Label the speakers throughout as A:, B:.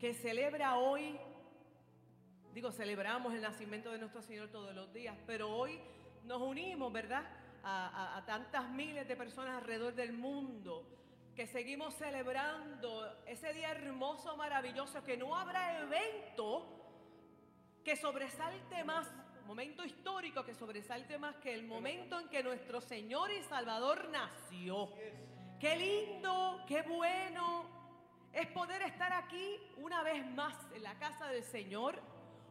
A: que celebra hoy, digo, celebramos el nacimiento de nuestro Señor todos los días, pero hoy nos unimos, ¿verdad? A, a tantas miles de personas alrededor del mundo que seguimos celebrando ese día hermoso, maravilloso, que no habrá evento que sobresalte más, momento histórico que sobresalte más que el momento en que nuestro Señor y Salvador nació. Qué lindo, qué bueno es poder estar aquí una vez más en la casa del Señor,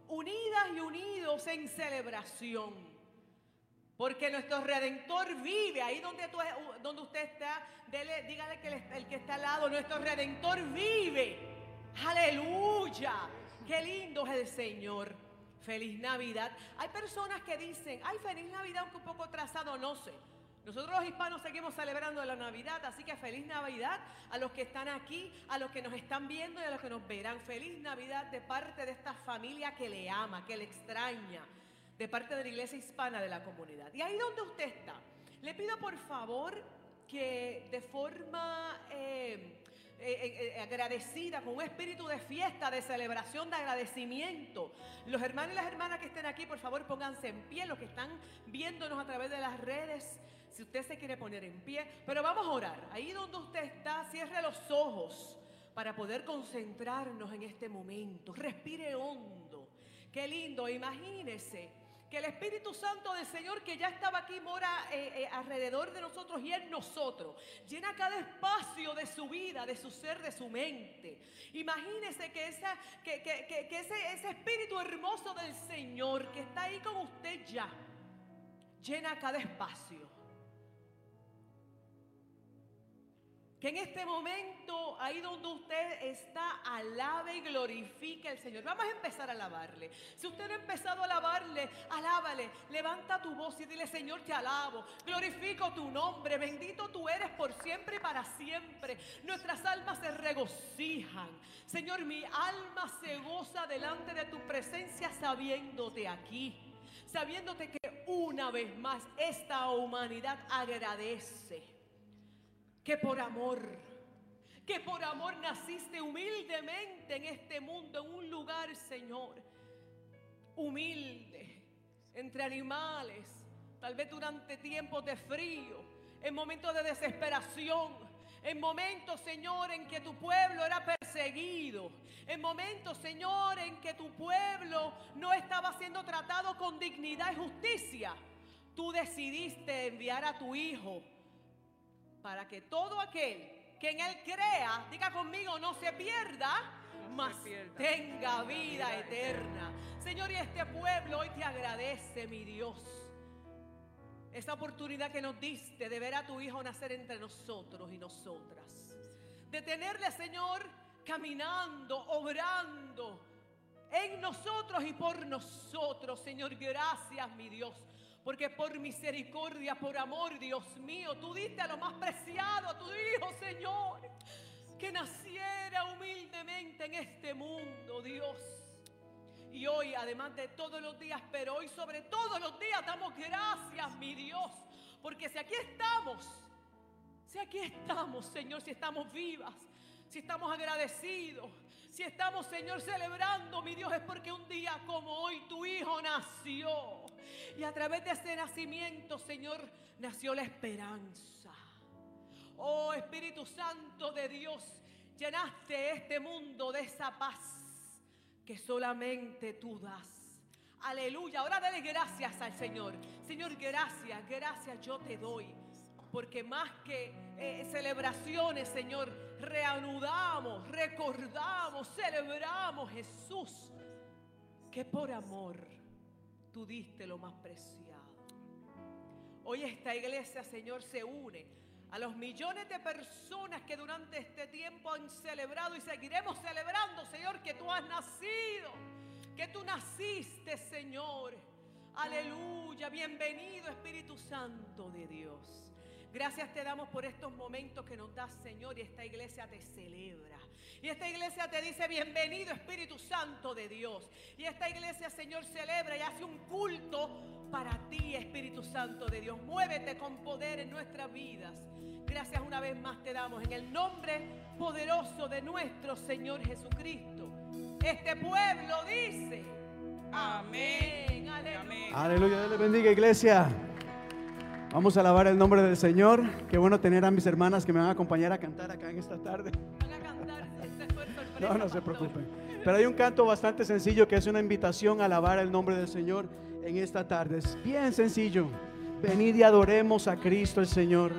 A: unidas y unidos en celebración. Porque nuestro redentor vive ahí donde, usted está. dígale que el, que está al lado, nuestro redentor vive. Aleluya. Qué lindo es el Señor. Feliz Navidad. Hay personas que dicen, ay, feliz Navidad, aunque un poco atrasado, no sé. Nosotros los hispanos seguimos celebrando la Navidad, así que feliz Navidad a los que están aquí, a los que nos están viendo y a los que nos verán. Feliz Navidad de parte de esta familia que le ama, que le extraña, de parte de la iglesia hispana de la comunidad. Y ahí donde usted está, le pido por favor que de forma... Eh, eh, eh, agradecida, con un espíritu de fiesta, de celebración, de agradecimiento. Los hermanos y las hermanas que estén aquí, por favor, pónganse en pie, los que están viéndonos a través de las redes, si usted se quiere poner en pie. Pero vamos a orar. Ahí donde usted está, cierre los ojos para poder concentrarnos en este momento. Respire hondo. Qué lindo, imagínese que el Espíritu Santo del Señor que ya estaba aquí mora eh, eh, alrededor de nosotros y en nosotros. Llena cada espacio de su vida, de su ser, de su mente. Imagínese que, que, ese Espíritu hermoso del Señor que está ahí con usted ya, llena cada espacio. Que en este momento, ahí donde usted está, alabe y glorifique al Señor. Vamos a empezar a alabarle. Si usted ha empezado a alabarle, alábale. Levanta tu voz y dile, Señor, te alabo. Glorifico tu nombre. Bendito tú eres por siempre y para siempre. Nuestras almas se regocijan. Señor, mi alma se goza delante de tu presencia sabiéndote aquí. Sabiéndote que una vez más esta humanidad agradece que por amor, que por amor naciste humildemente en este mundo, en un lugar, Señor, humilde, entre animales, tal vez durante tiempos de frío, en momentos de desesperación, en momentos, Señor, en que tu pueblo era perseguido, en momentos, Señor, en que tu pueblo no estaba siendo tratado con dignidad y justicia, tú decidiste enviar a tu Hijo para que todo aquel que en Él crea, diga conmigo, no se pierda, mas tenga vida eterna. Señor, y este pueblo hoy te agradece, mi Dios, esa oportunidad que nos diste de ver a tu Hijo nacer entre nosotros y nosotras. De tenerle, Señor, caminando, obrando en nosotros y por nosotros. Señor, gracias, mi Dios porque por misericordia, por amor, Dios mío, tú diste a lo más preciado, a tu Hijo, Señor, que naciera humildemente en este mundo, Dios. Y hoy, además de todos los días, pero hoy sobre todos los días, damos gracias, mi Dios. Porque si aquí estamos, si aquí estamos, Señor, si estamos vivas, si estamos agradecidos, si estamos, Señor, celebrando, mi Dios, es porque un día como hoy tu Hijo nació. Y a través de ese nacimiento, Señor, nació la esperanza. Oh Espíritu Santo de Dios, llenaste este mundo de esa paz que solamente tú das. Aleluya. Ahora dale gracias al Señor. Señor, gracias, gracias yo te doy. Porque más que eh, celebraciones, Señor, reanudamos, recordamos, celebramos Jesús, que por amor tú diste lo más preciado. Hoy esta iglesia, Señor, se une a los millones de personas que durante este tiempo han celebrado y seguiremos celebrando, Señor, que tú has nacido, que tú naciste, Señor. Aleluya, bienvenido Espíritu Santo de Dios. Gracias te damos por estos momentos que nos das, Señor, y esta iglesia te celebra. Y esta iglesia te dice, bienvenido Espíritu Santo de Dios. Y esta iglesia, Señor, celebra y hace un culto para ti, Espíritu Santo de Dios. Muévete con poder en nuestras vidas. Gracias una vez más te damos en el nombre poderoso de nuestro Señor Jesucristo. Este pueblo dice, amén, aleluya.
B: Aleluya, Dios le bendiga iglesia. Vamos a alabar el nombre del Señor. Qué bueno tener a mis hermanas que me van a acompañar a cantar acá en esta tarde.
A: Van a cantar,
B: No, no se preocupen. Pero hay un canto bastante sencillo que es una invitación a alabar el nombre del Señor en esta tarde. Es bien sencillo. Venid y adoremos a Cristo el Señor.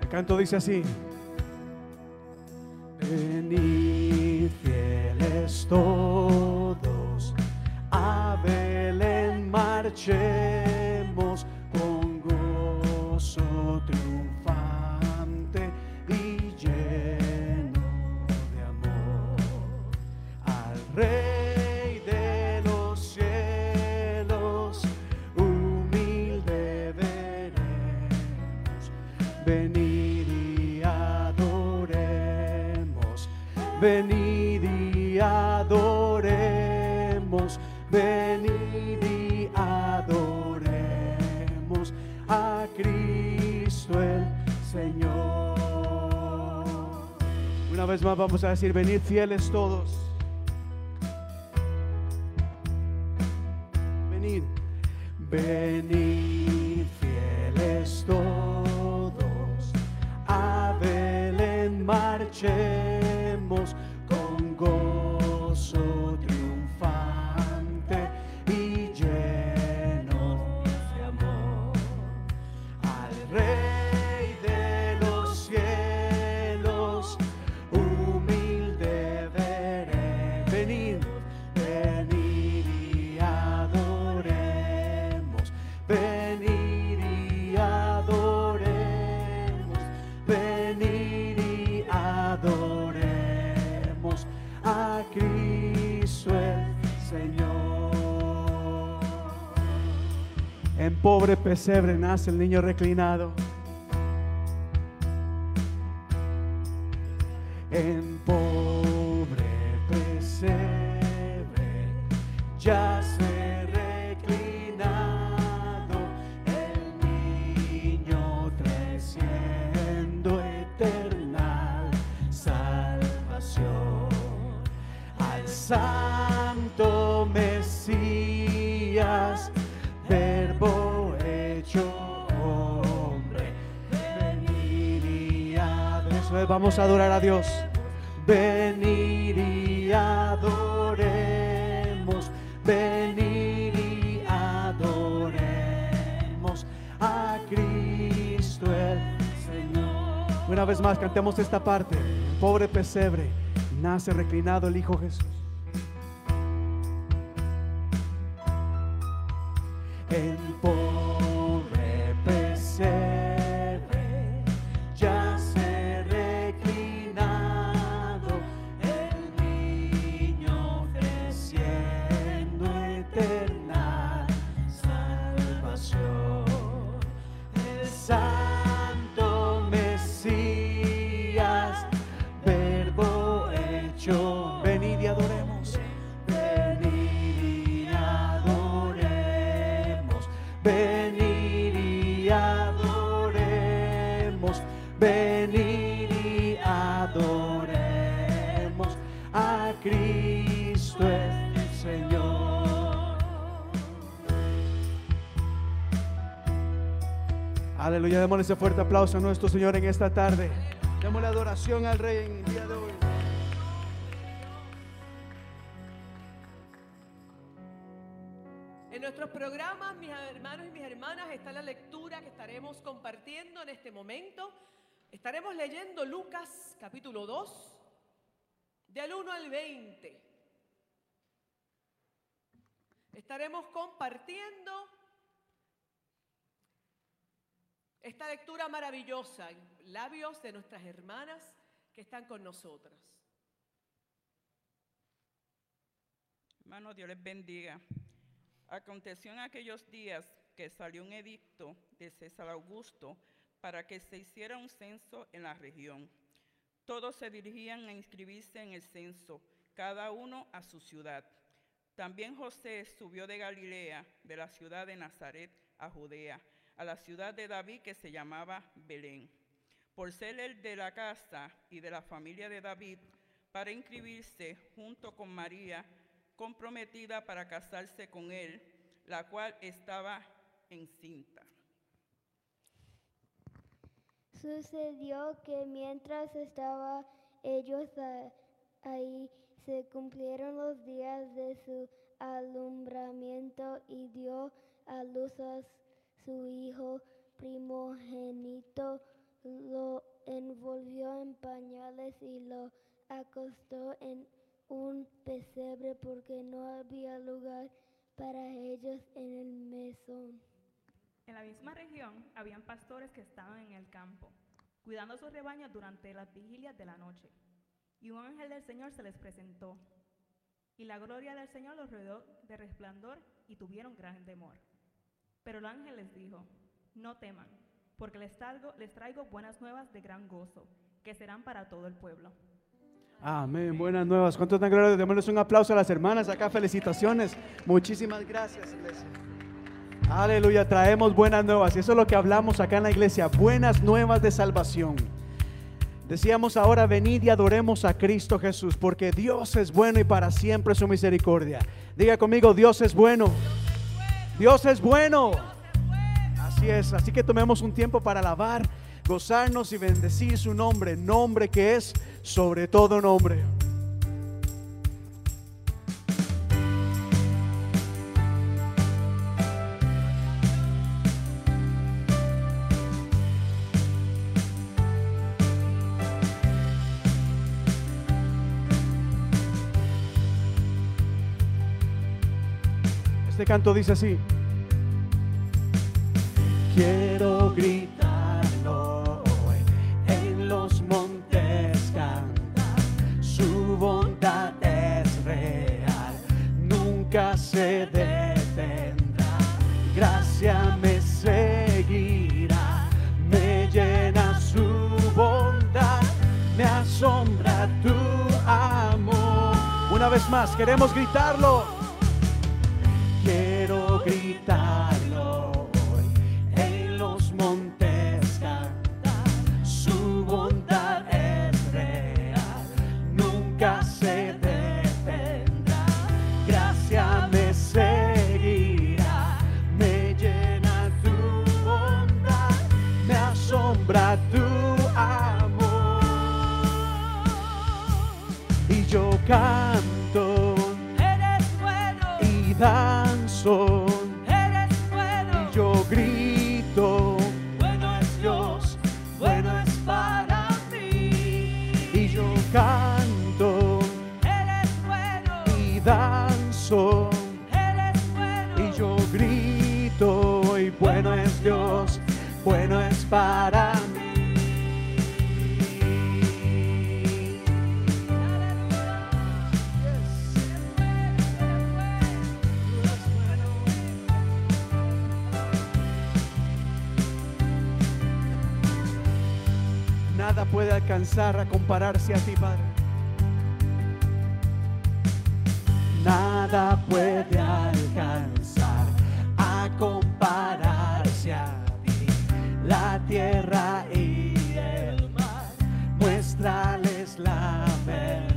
B: El canto dice así. Venid fieles todos, a Belén marchemos con gozo triunfante y lleno de amor. Al Rey venid y adoremos, venid y adoremos a Cristo el Señor. Una vez más vamos a decir, venid fieles todos. Venid, venid fieles todos, a Belén marchemos pobre pesebre nace el niño reclinado. Adorar a Dios. Venir y adoremos, venir y adoremos a Cristo el Señor. Una vez más cantemos esta parte. Pobre pesebre, nace reclinado el Hijo Jesús. Ese fuerte aplauso a nuestro Señor en esta tarde. Démosle adoración al Rey en el día de hoy.
A: En nuestros programas, mis hermanos y mis hermanas, está la lectura que estaremos compartiendo en este momento. Estaremos leyendo Lucas capítulo 2, del 1 al 20. Estaremos compartiendo esta lectura maravillosa en labios de nuestras hermanas que están con nosotras.
C: Hermano, Dios les bendiga. Aconteció en aquellos días que salió un edicto de César Augusto para que se hiciera un censo en la región. Todos se dirigían a inscribirse en el censo, cada uno a su ciudad. También José subió de Galilea, de la ciudad de Nazaret, a Judea, a la ciudad de David que se llamaba Belén, por ser el de la casa y de la familia de David, para inscribirse junto con María, comprometida para casarse con él, la cual estaba encinta.
D: Sucedió que mientras estaba ellos ahí, se cumplieron los días de su alumbramiento y dio a luz a su hijo primogénito, lo envolvió en pañales y lo acostó en un pesebre porque no había lugar para ellos en el mesón.
E: En la misma región habían pastores que estaban en el campo, cuidando sus rebaños durante las vigilias de la noche. Y un ángel del Señor se les presentó. Y la gloria del Señor los rodeó de resplandor y tuvieron gran temor. Pero el ángel les dijo, no teman, porque les traigo, les traigo buenas nuevas de gran gozo, que serán para todo el pueblo.
B: Amén. Buenas nuevas. ¿Cuántos dan gloria? Démosles un aplauso a las hermanas acá. Felicitaciones. Muchísimas gracias, iglesia. Aleluya. Traemos buenas nuevas. Y eso es lo que hablamos acá en la iglesia. Buenas nuevas de salvación. Decíamos ahora, venid y adoremos a Cristo Jesús, porque Dios es bueno y para siempre su misericordia. Diga conmigo, Dios es bueno. Dios es bueno. Así es. Así que tomemos un tiempo para alabar, gozarnos y bendecir su nombre, nombre que es sobre todo nombre. Canto dice así. Quiero gritarlo en los montes cantar. Su bondad es real, nunca se detendrá. Gracia me seguirá, me llena su bondad, me asombra tu amor. Una vez más, queremos gritarlo. Quiero gritarlo puede alcanzar a compararse a ti, Padre. Nada puede alcanzar a compararse a ti. La tierra y el mar, muéstrales la verdad.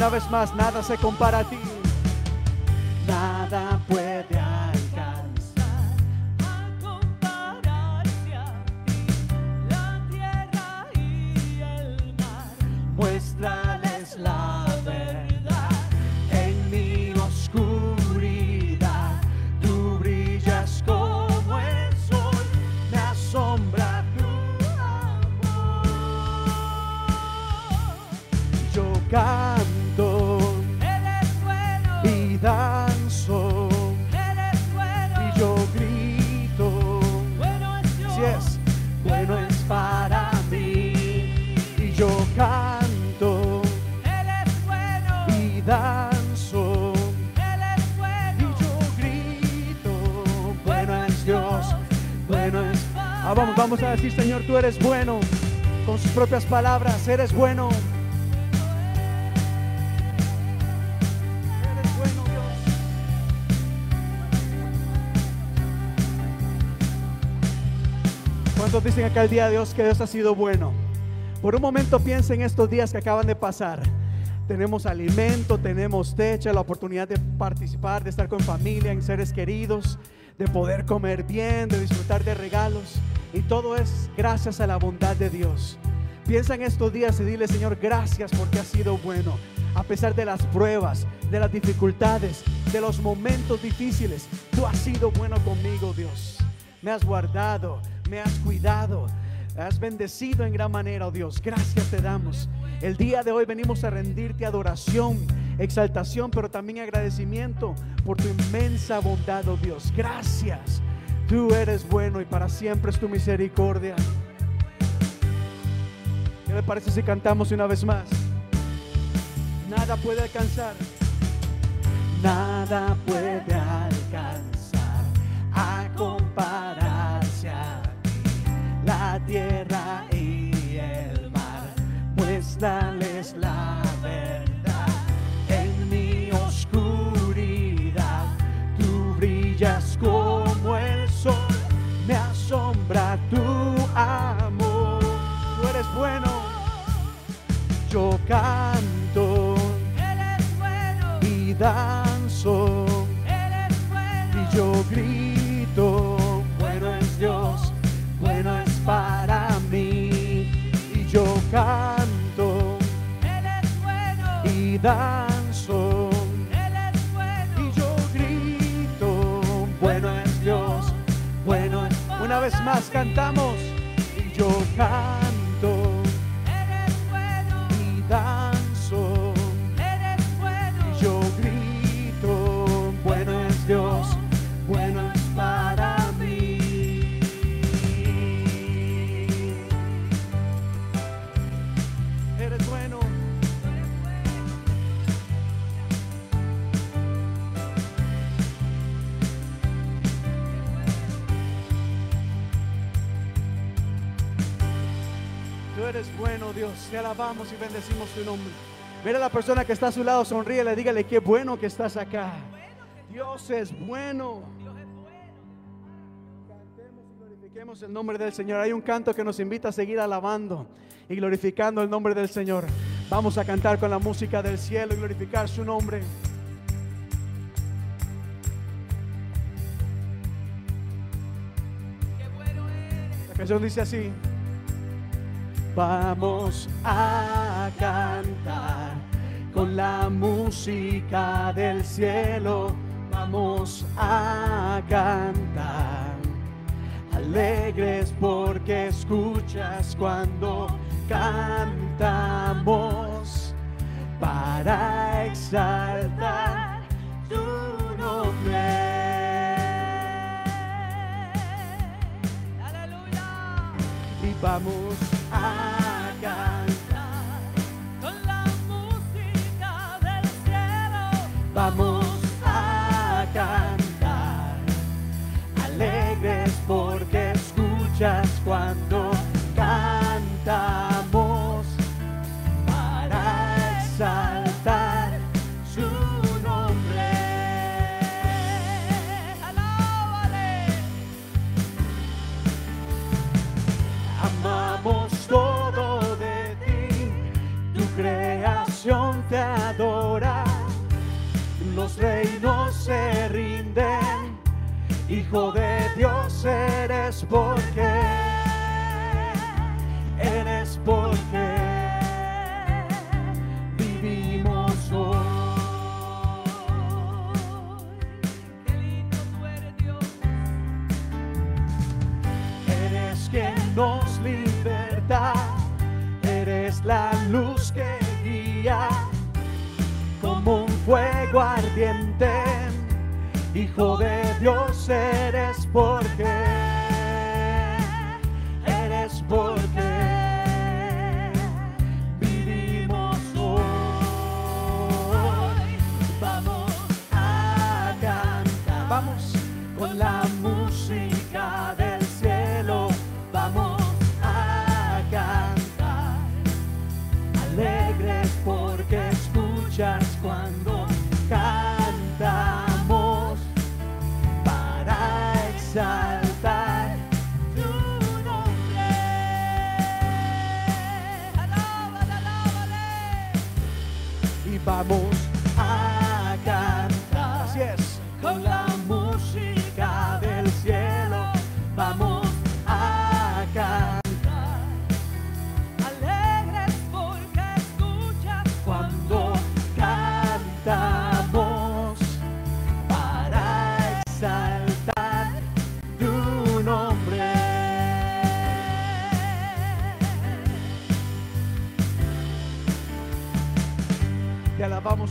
B: Una vez más, nada se compara a ti. Nada tú
A: eres bueno.
B: Con sus propias palabras, eres bueno. ¿Cuántos dicen acá el día de Dios que Dios ha sido bueno? Por un momento piensa en estos días que acaban de pasar. Tenemos alimento, tenemos techo, la oportunidad de participar, de estar con familia, en seres queridos, de poder comer bien, de disfrutar de regalos. Y todo es gracias a la bondad de Dios. Piensa en estos días y dile, Señor, gracias porque has sido bueno. A pesar de las pruebas, de las dificultades, de los momentos difíciles, tú has sido bueno conmigo, Dios. Me has guardado, me has cuidado, has bendecido en gran manera, oh Dios. Gracias te damos. El día de hoy venimos a rendirte adoración, exaltación, pero también agradecimiento por tu inmensa bondad, oh Dios. Gracias. Tú eres bueno y para siempre es tu misericordia. ¿Qué le parece si cantamos una vez más? Nada puede alcanzar. Nada puede alcanzar a compararse a ti. La tierra y el mar, muéstrales la verdad. En mi oscuridad, tú brillas como tu amor. Tú eres bueno, yo canto
A: Eres bueno,
B: y danzo y yo grito, bueno es Dios, bueno es para mí. Y yo canto danzo
A: eres bueno.
B: y es es. Una vez más cantamos y yo
A: eres bueno,
B: Dios. Te alabamos y bendecimos tu nombre. Mira a la persona que está a su lado, sonríele, dígale qué bueno que estás acá. Dios es bueno. Cantemos y glorifiquemos el nombre del Señor. Hay un canto que nos invita a seguir alabando y glorificando el nombre del Señor. Vamos a cantar con la música del cielo y glorificar su nombre. La canción dice así. Vamos a cantar con la música del cielo. Vamos a cantar alegres porque escuchas cuando cantamos para exaltar tu nombre.
A: Aleluya.
B: y vamos a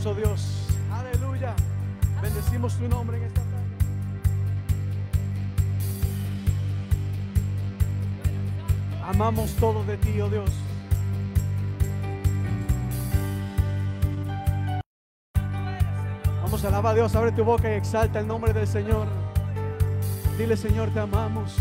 B: Oh Dios. Aleluya. Bendecimos tu nombre en esta tarde. Amamos todo de ti, oh Dios. Vamos a alabar a Dios, abre tu boca y exalta el nombre del Señor. Dile, Señor, te. Amamos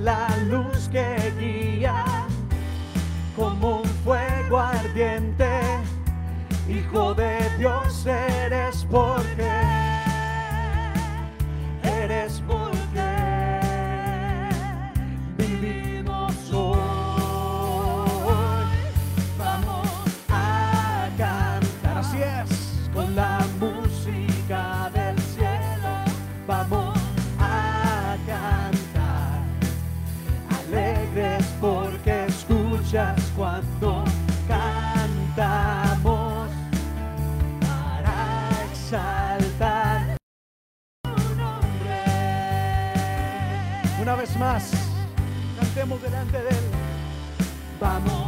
B: la luz que guía como un fuego ardiente. Hijo de Dios eres porque, eres más, cantemos delante de él. Vamos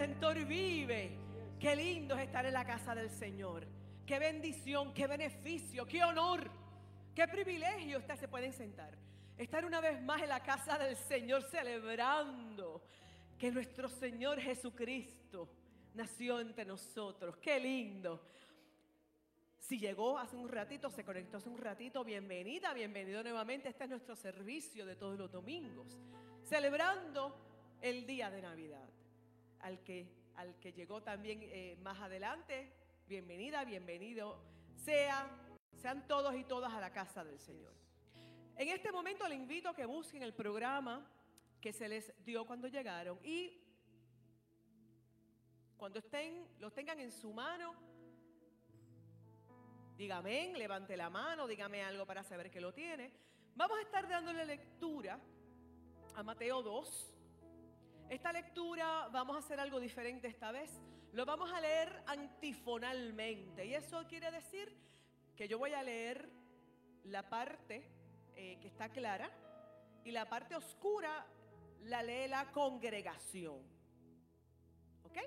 A: Redentor vive. Qué lindo es estar en la casa del Señor. Qué bendición, qué beneficio, qué honor, qué privilegio. Ustedes se pueden sentar. Estar una vez más en la casa del Señor celebrando que nuestro Señor Jesucristo nació entre nosotros. Qué lindo. Si llegó hace un ratito, se conectó hace un ratito, bienvenida, bienvenido nuevamente. Este es nuestro servicio de todos los domingos, celebrando el día de Navidad. Al que, al que llegó también eh, más adelante, bienvenida, bienvenido. Sea, sean todos y todas a la casa del Señor. En este momento le invito a que busquen el programa que se les dio cuando llegaron y cuando estén, los tengan en su mano, Dígame, levante la mano, dígame algo para saber que lo tiene. Vamos a estar dándole lectura a Mateo 2. Esta lectura vamos a hacer algo diferente esta vez. Lo vamos a leer antifonalmente. Y eso quiere decir que yo voy a leer la parte eh, que está clara y la parte oscura la lee la congregación. ¿Ok?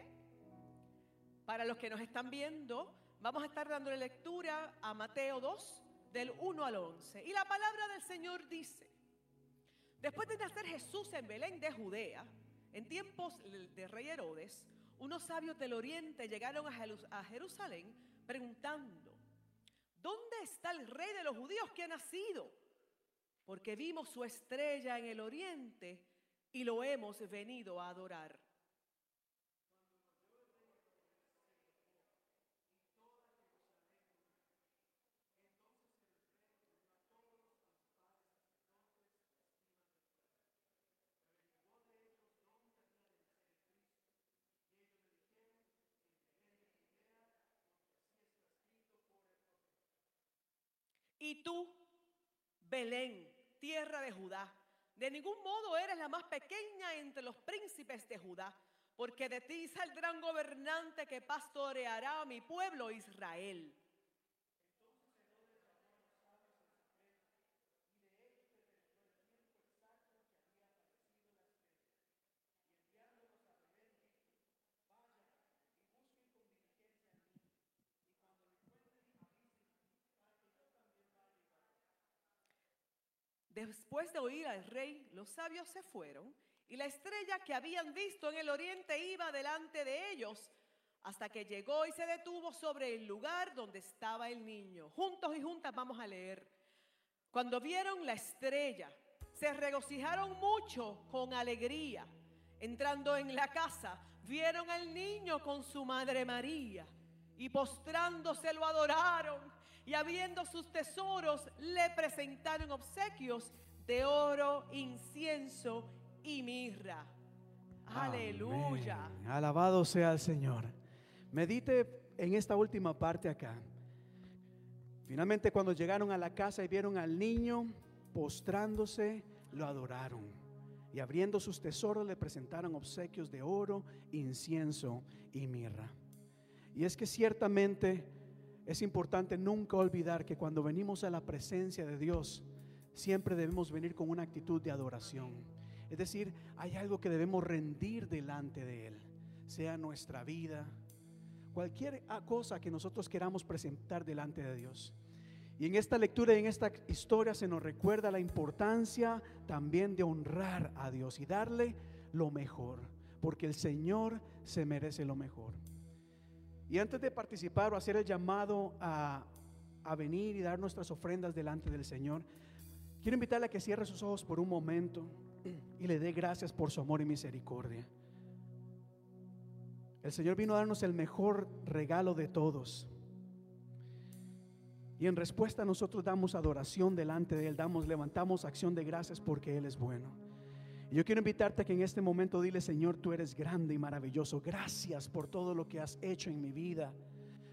A: Para los que nos están viendo, Vamos a estar dándole lectura a Mateo 2, del 1 al 11. Y la palabra del Señor dice, después de nacer Jesús en Belén de Judea, en tiempos de rey Herodes, unos sabios del oriente llegaron a Jerusalén preguntando, ¿dónde está el rey de los judíos que ha nacido? Porque vimos su estrella en el oriente y lo hemos venido a adorar. Y tú, Belén, tierra de Judá, de ningún modo eres la más pequeña entre los príncipes de Judá, porque de ti saldrá un gobernante que pastoreará a mi pueblo Israel. Después de oír al rey, los sabios se fueron y la estrella que habían visto en el oriente iba delante de ellos hasta que llegó y se detuvo sobre el lugar donde estaba el niño. Juntos y juntas vamos a leer. Cuando vieron la estrella, se regocijaron mucho con alegría. Entrando en la casa, vieron al niño con su madre María y postrándose lo adoraron y habiendo sus tesoros le presentaron obsequios de oro, incienso y mirra. Aleluya.
B: Alabado sea el Señor. Medite en esta última parte acá. Finalmente cuando llegaron a la casa y vieron al niño postrándose, lo adoraron. Y abriendo sus tesoros le presentaron obsequios de oro, incienso y mirra. Y es que ciertamente es importante nunca olvidar que cuando venimos a la presencia de Dios, siempre debemos venir con una actitud de adoración. Es decir, hay algo que debemos rendir delante de Él, sea nuestra vida, cualquier cosa que nosotros queramos presentar delante de Dios. Y en esta lectura y en esta historia se nos recuerda la importancia también de honrar a Dios y darle lo mejor, porque el Señor se merece lo mejor. Y antes de participar o hacer el llamado a, a venir y dar nuestras ofrendas delante del Señor, quiero invitarle a que cierre sus ojos por un momento y le dé gracias por su amor y misericordia. El Señor vino a darnos el mejor regalo de todos. Y en respuesta nosotros damos adoración delante de Él, damos, levantamos acción de gracias porque Él es bueno. Y yo quiero invitarte a que en este momento dile, Señor, tú eres grande y maravilloso. Gracias por todo lo que has hecho en mi vida,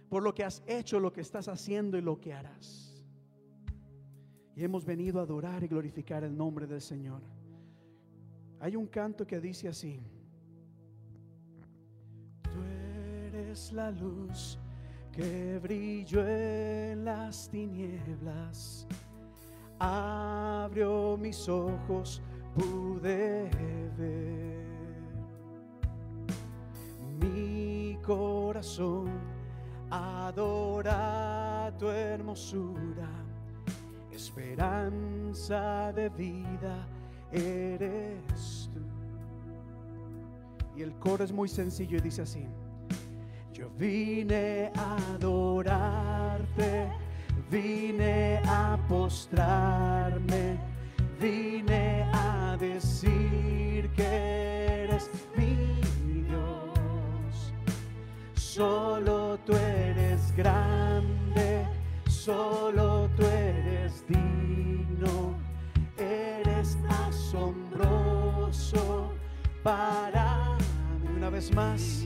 B: por lo que has hecho, lo que estás haciendo y lo que harás. Hemos venido a adorar y glorificar el nombre del Señor. Hay un canto que dice así. Tú eres la luz que brilló en las tinieblas. Abrió mis ojos, pude ver. Mi corazón adora tu hermosura, esperanza de vida eres tú. Y el coro es muy sencillo y dice así. Yo vine a adorarte, vine a postrarme, vine a decir que eres mi Dios. Solo tú eres grande, solo tú eres digno, eres asombroso para mí. Una vez más.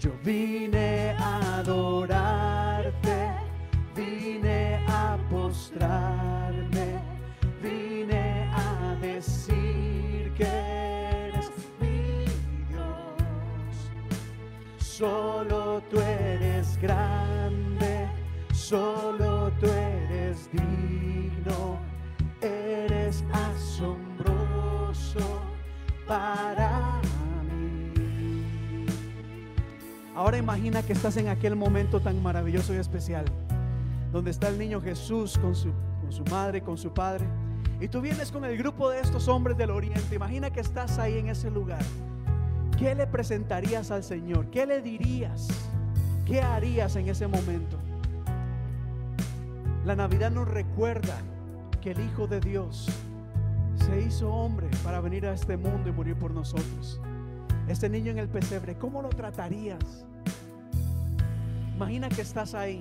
B: Yo vine a adorarte, vine a postrarme, vine a decir que eres mi Dios. Solo tú eres grande, solo tú eres digno, eres asombroso para Ahora imagina que estás en aquel momento tan maravilloso y especial, donde está el niño Jesús con su, con su madre, con su padre, y tú vienes con el grupo de estos hombres del oriente. Imagina que estás ahí en ese lugar. ¿Qué le presentarías al Señor? ¿Qué le dirías? ¿Qué harías en ese momento? La Navidad nos recuerda que el Hijo de Dios se hizo hombre para venir a este mundo y morir por nosotros. Este niño en el pesebre, ¿cómo lo tratarías? Imagina que estás ahí.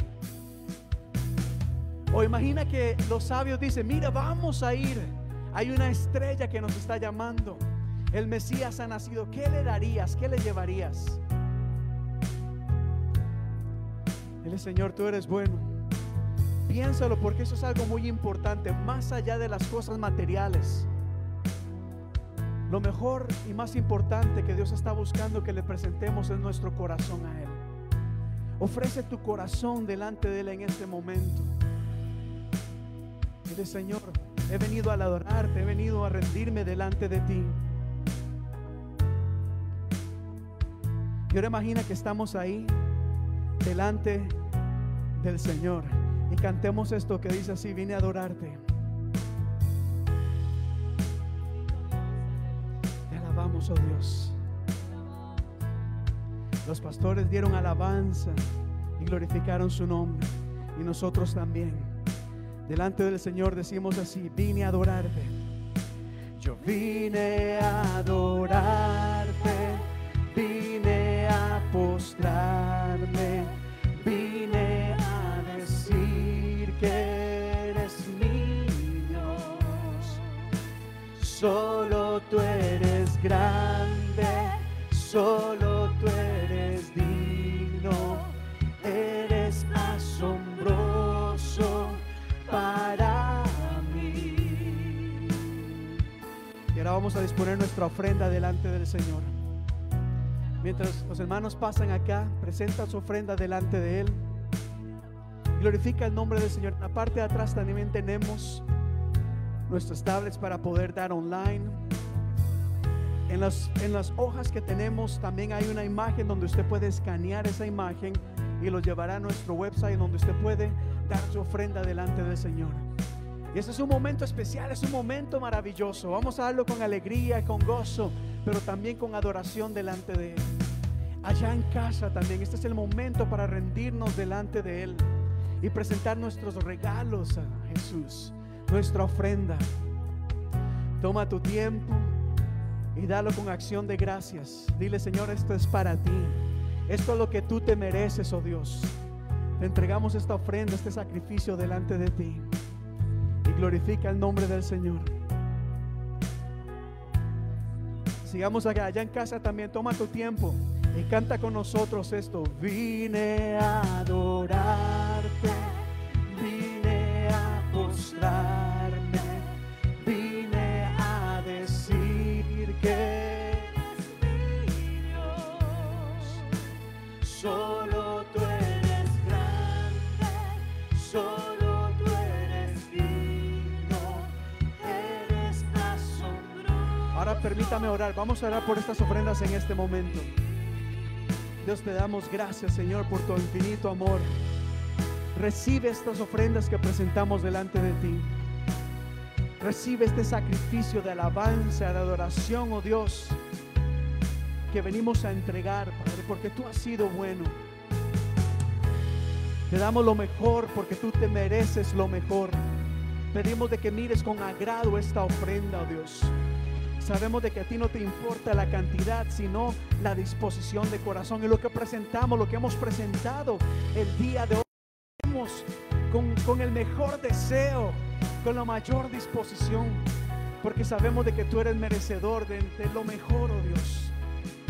B: O imagina que los sabios dicen, mira, vamos a ir. Hay una estrella que nos está llamando. El Mesías ha nacido. ¿Qué le darías? ¿Qué le llevarías? Dile, Señor, tú eres bueno. Piénsalo porque eso es algo muy importante, más allá de las cosas materiales. Lo mejor y más importante que Dios está buscando que le presentemos es nuestro corazón a Él. Ofrece tu corazón delante de Él en este momento. Dile, Señor, he venido a adorarte, he venido a rendirme delante de ti. Y ahora imagina que estamos ahí delante del Señor y cantemos esto que dice así, vine a adorarte. Te alabamos, oh Dios. Los pastores dieron alabanza y glorificaron su nombre. Y nosotros también. Delante del Señor decimos así, vine a adorarte. Yo vine a adorarte, vine a postrarme, vine Solo tú eres grande, solo tú eres digno, eres asombroso para mí. Y ahora vamos a disponer nuestra ofrenda delante del Señor. Mientras los hermanos pasan acá, presenta su ofrenda delante de Él. Glorifica el nombre del Señor. En la parte de atrás también tenemos nuestras tablets para poder dar online. En las, en las hojas que tenemos también hay una imagen donde usted puede escanear esa imagen y lo llevará a nuestro website donde usted puede dar su ofrenda delante del Señor. Y ese es un momento especial, es un momento maravilloso. Vamos a darlo con alegría, con gozo, pero también con adoración delante de Él. Allá en casa también, este es el momento para rendirnos delante de Él y presentar nuestros regalos a Jesús, nuestra ofrenda. Toma tu tiempo y dalo con acción de gracias. Dile, Señor, esto es para ti. Esto es lo que tú te mereces, oh Dios. Te entregamos esta ofrenda, este sacrificio delante de ti. Y glorifica el nombre del Señor. Sigamos allá en casa también. Toma tu tiempo y canta con nosotros esto. Vine a adorarte, vine vine a decir que eres mi Dios. Solo tú eres grande, solo tú eres digno, eres asombroso. Ahora permítame orar, vamos a orar por estas ofrendas en este momento. Dios te damos gracias Señor por tu infinito amor. Recibe estas ofrendas que presentamos delante de ti. Recibe este sacrificio de alabanza, de adoración, oh Dios, que venimos a entregar, Padre, porque tú has sido bueno. Te damos lo mejor porque tú te mereces lo mejor. Pedimos de que mires con agrado esta ofrenda, oh Dios. Sabemos de que a ti no te importa la cantidad, sino la disposición de corazón. Y lo que presentamos, lo que hemos presentado el día de hoy, con, el mejor deseo, con la mayor disposición, porque sabemos de que tú eres merecedor de, lo mejor, oh Dios.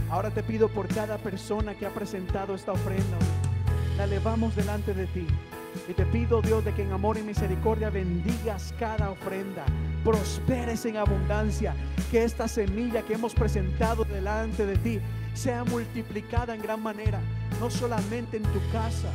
B: Ahora te pido por cada persona que ha presentado esta ofrenda, oh, la elevamos delante de ti. Y te pido, Dios, de que en amor y misericordia bendigas cada ofrenda, prosperes en abundancia, que esta semilla que hemos presentado delante de ti sea multiplicada en gran manera, no solamente en tu casa,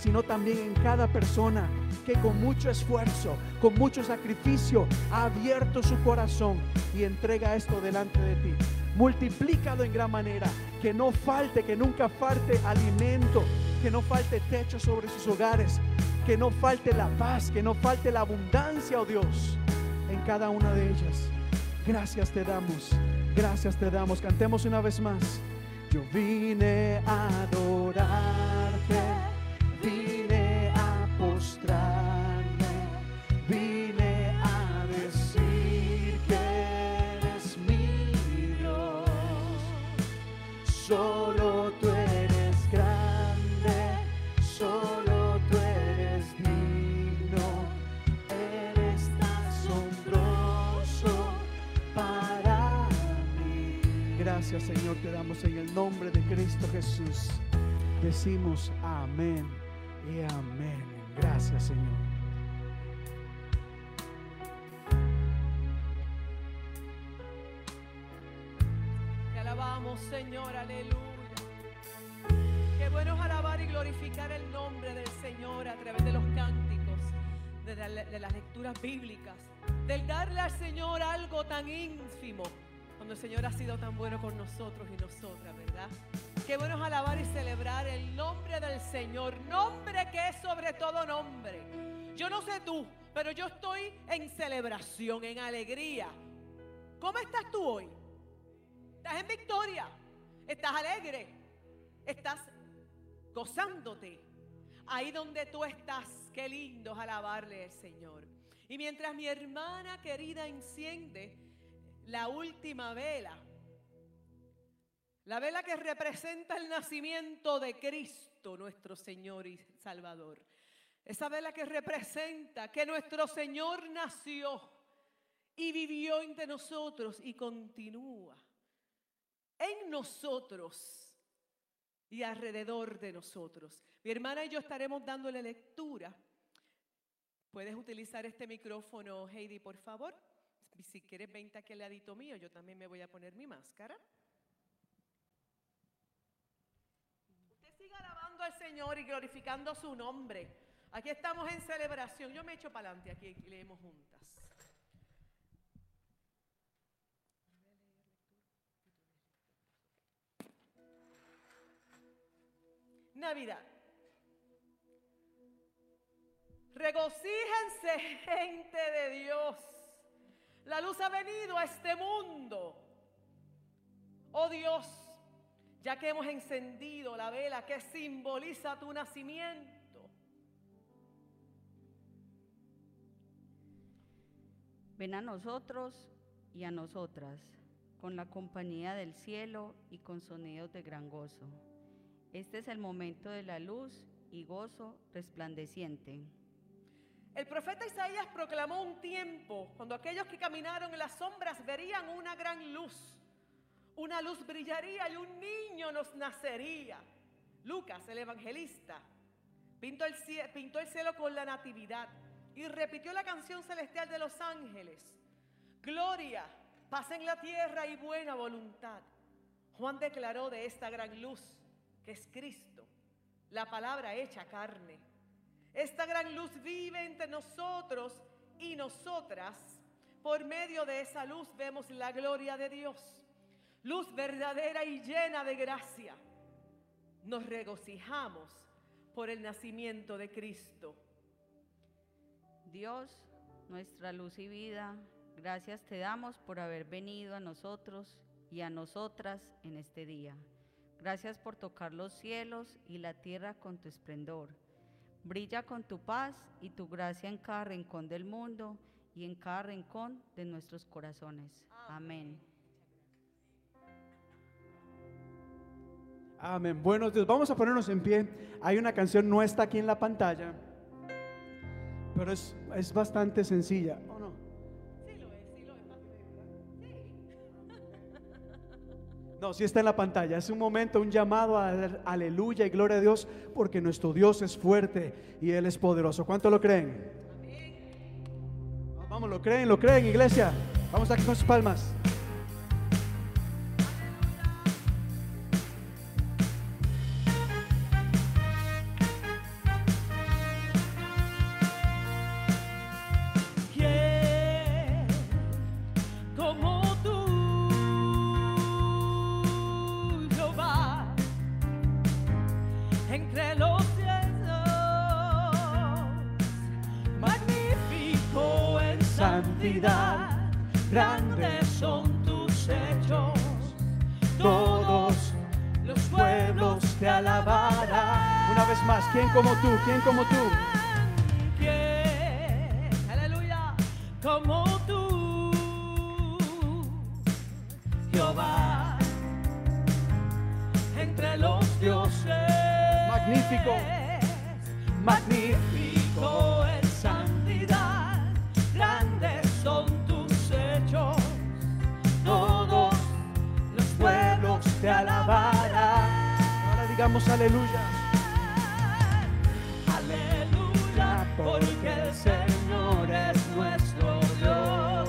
B: sino también en cada persona que con mucho esfuerzo, con mucho sacrificio ha abierto su corazón y entrega esto delante de ti. Multiplícalo en gran manera, que no falte, que nunca falte alimento, que no falte techo sobre sus hogares, que no falte la paz, que no falte la abundancia, oh Dios, en cada una de ellas. Gracias te damos, gracias te damos. Cantemos una vez más. Yo vine a adorarte, Señor, te damos en el nombre de Cristo Jesús. Decimos amén y amén. Gracias Señor.
A: Te alabamos, Señor, aleluya. Qué bueno es alabar y glorificar el nombre del Señor a través de los cánticos, de, la- de las lecturas bíblicas, del darle al Señor algo tan ínfimo, el Señor ha sido tan bueno con nosotros y nosotras, ¿verdad? Qué bueno es alabar y celebrar el nombre del Señor, nombre que es sobre todo nombre. Yo no sé tú, pero yo estoy en celebración, en alegría. ¿Cómo estás tú hoy? Estás en victoria. Estás alegre. Estás gozándote. Ahí donde tú estás, qué lindo es alabarle al Señor. Y mientras mi hermana querida enciende la última vela, la vela que representa el nacimiento de Cristo, nuestro Señor y Salvador. Esa vela que representa que nuestro Señor nació y vivió entre nosotros y continúa en nosotros y alrededor de nosotros. Mi hermana y yo estaremos dándole lectura. Puedes utilizar este micrófono, Heidi, por favor. Si quieres, vente aquí al ladito mío. Yo también me voy a poner mi máscara. Usted siga alabando al Señor y glorificando su nombre. Aquí estamos en celebración. Yo me echo para adelante aquí y leemos juntas. Navidad. Regocíjense, gente de Dios. La luz ha venido a este mundo. Oh Dios, ya que hemos encendido la vela que simboliza tu nacimiento.
F: Ven a nosotros y a nosotras, con la compañía del cielo y con sonidos de gran gozo. Este es el momento de la luz y gozo resplandeciente.
A: El profeta Isaías proclamó un tiempo cuando aquellos que caminaron en las sombras verían una gran luz. Una luz brillaría y un niño nos nacería. Lucas, el evangelista, pintó el, cielo con la natividad y repitió la canción celestial de los ángeles. Gloria, paz en la tierra y buena voluntad. Juan declaró de esta gran luz que es Cristo, la palabra hecha carne. Esta gran luz vive entre nosotros y nosotras. Por medio de esa luz vemos la gloria de Dios. Luz verdadera y llena de gracia. Nos regocijamos por el nacimiento de Cristo.
F: Dios, nuestra luz y vida, gracias te damos por haber venido a nosotros y a nosotras en este día. Gracias por tocar los cielos y la tierra con tu esplendor. Brilla con tu paz y tu gracia en cada rincón del mundo y en cada rincón de nuestros corazones. Amén.
B: Amén. Buenos días. Vamos a ponernos en pie. Hay una canción, no está aquí en la pantalla, pero es, es bastante sencilla. No,
A: sí
B: está en la pantalla. Es un momento, un llamado a aleluya y gloria a Dios, porque nuestro Dios es fuerte y Él es poderoso. ¿Cuánto lo creen? Vamos, lo creen, lo creen, iglesia. Vamos aquí con sus palmas. Digamos aleluya.
A: Aleluya, porque el Señor es nuestro Dios.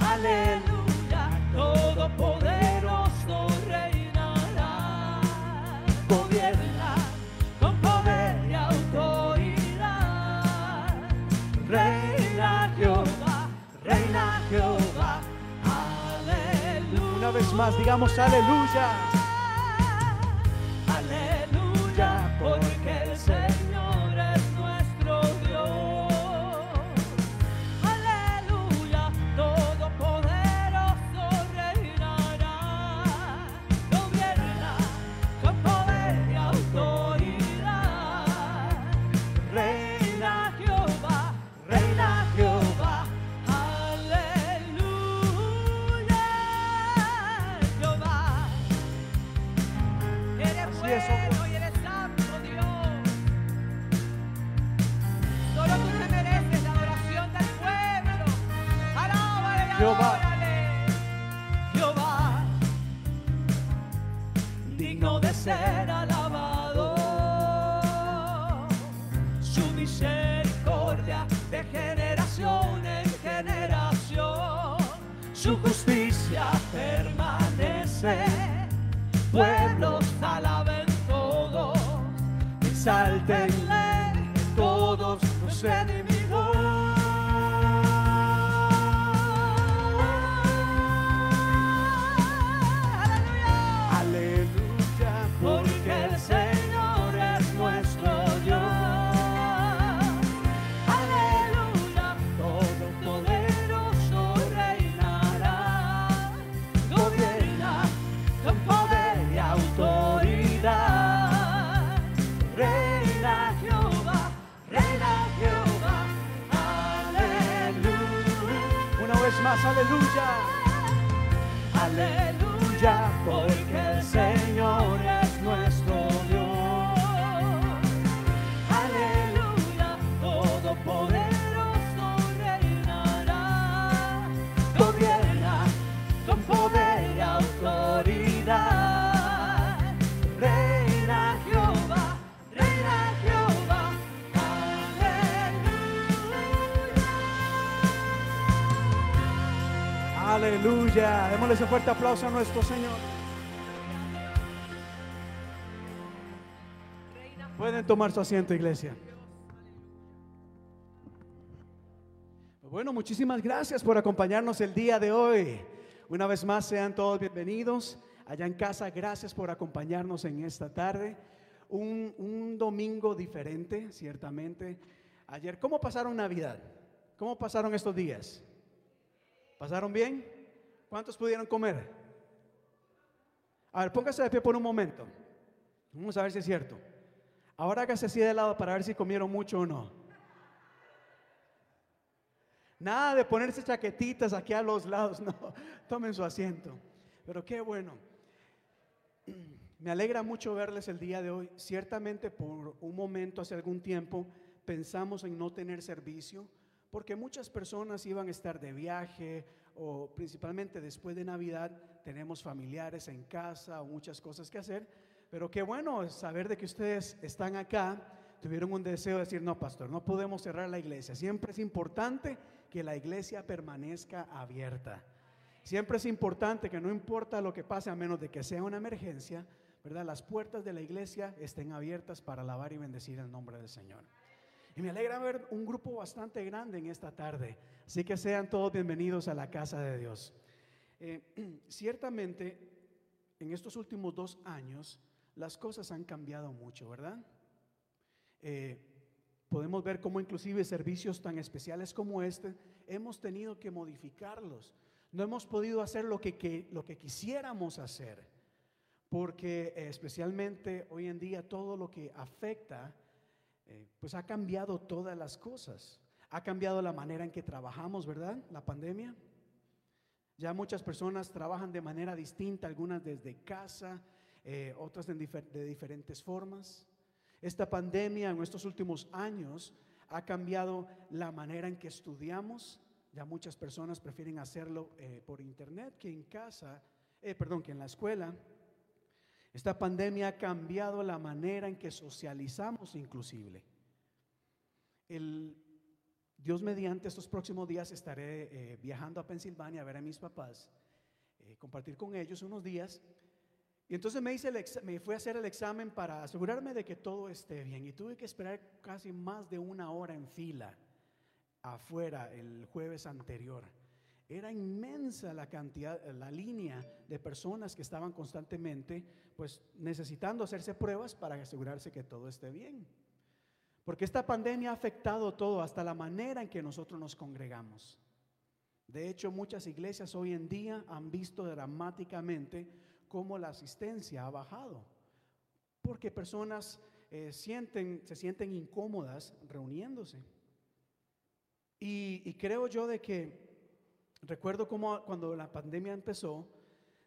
A: Aleluya, todopoderoso reinará. Gobierna con poder y autoridad. Reina Jehová, reina Jehová. Aleluya.
B: Una vez más, digamos. Aleluya, démosle ese fuerte aplauso a nuestro Señor. Pueden tomar su asiento, iglesia. Bueno, muchísimas gracias por acompañarnos el día de hoy. Una vez más, sean todos bienvenidos. Allá en casa, gracias por acompañarnos en esta tarde. Un, un domingo diferente, ciertamente. Ayer, ¿cómo pasaron Navidad? ¿Cómo pasaron estos días? ¿Pasaron bien? ¿Cuántos pudieron comer? A ver, póngase de pie por un momento. Vamos a ver si es cierto. Ahora hágase así de lado para ver si comieron mucho o no. Nada de ponerse chaquetitas aquí a los lados, no. Tomen su asiento. Pero qué bueno. Me alegra mucho verles el día de hoy. Ciertamente por un momento, hace algún tiempo, pensamos en no tener servicio, porque muchas personas iban a estar de viaje o principalmente después de Navidad tenemos familiares en casa o muchas cosas que hacer. Pero qué bueno saber de que ustedes están acá, tuvieron un deseo de decir, no, pastor, no podemos cerrar la iglesia. Siempre es importante que la iglesia permanezca abierta. Siempre es importante que no importa lo que pase, a menos de que sea una emergencia, ¿verdad? Las puertas de la iglesia estén abiertas para alabar y bendecir el nombre del Señor. Y me alegra ver un grupo bastante grande en esta tarde. Así que sean todos bienvenidos a la casa de Dios. Eh, ciertamente, en estos últimos dos años, las cosas han cambiado mucho, ¿verdad? Eh, podemos ver cómo inclusive servicios tan especiales como este hemos tenido que modificarlos. No hemos podido hacer lo que, que- lo que quisiéramos hacer, porque eh, especialmente hoy en día todo lo que afecta, eh, pues ha cambiado todas las cosas. Ha cambiado la manera en que trabajamos, ¿verdad? La pandemia. Ya muchas personas trabajan de manera distinta, algunas desde casa, eh, otras de diferentes formas. Esta pandemia en estos últimos años ha cambiado la manera en que estudiamos. Ya muchas personas prefieren hacerlo eh, por internet que en casa, eh, perdón, que en la escuela. Esta pandemia ha cambiado la manera en que socializamos inclusive. El, Dios mediante estos próximos días estaré eh, viajando a Pensilvania a ver a mis papás, eh, compartir con ellos unos días. Y entonces me, hice el me fui a hacer el examen para asegurarme de que todo esté bien. Y tuve que esperar casi más de una hora en fila afuera el jueves anterior. Era inmensa la cantidad, la línea de personas que estaban constantemente, pues necesitando hacerse pruebas para asegurarse que todo esté bien. Porque esta pandemia ha afectado todo, hasta la manera en que nosotros nos congregamos. De hecho, muchas iglesias hoy en día han visto dramáticamente cómo la asistencia ha bajado. Porque personas eh, sienten, se sienten incómodas reuniéndose. Y, y creo yo de que, recuerdo como cuando la pandemia empezó,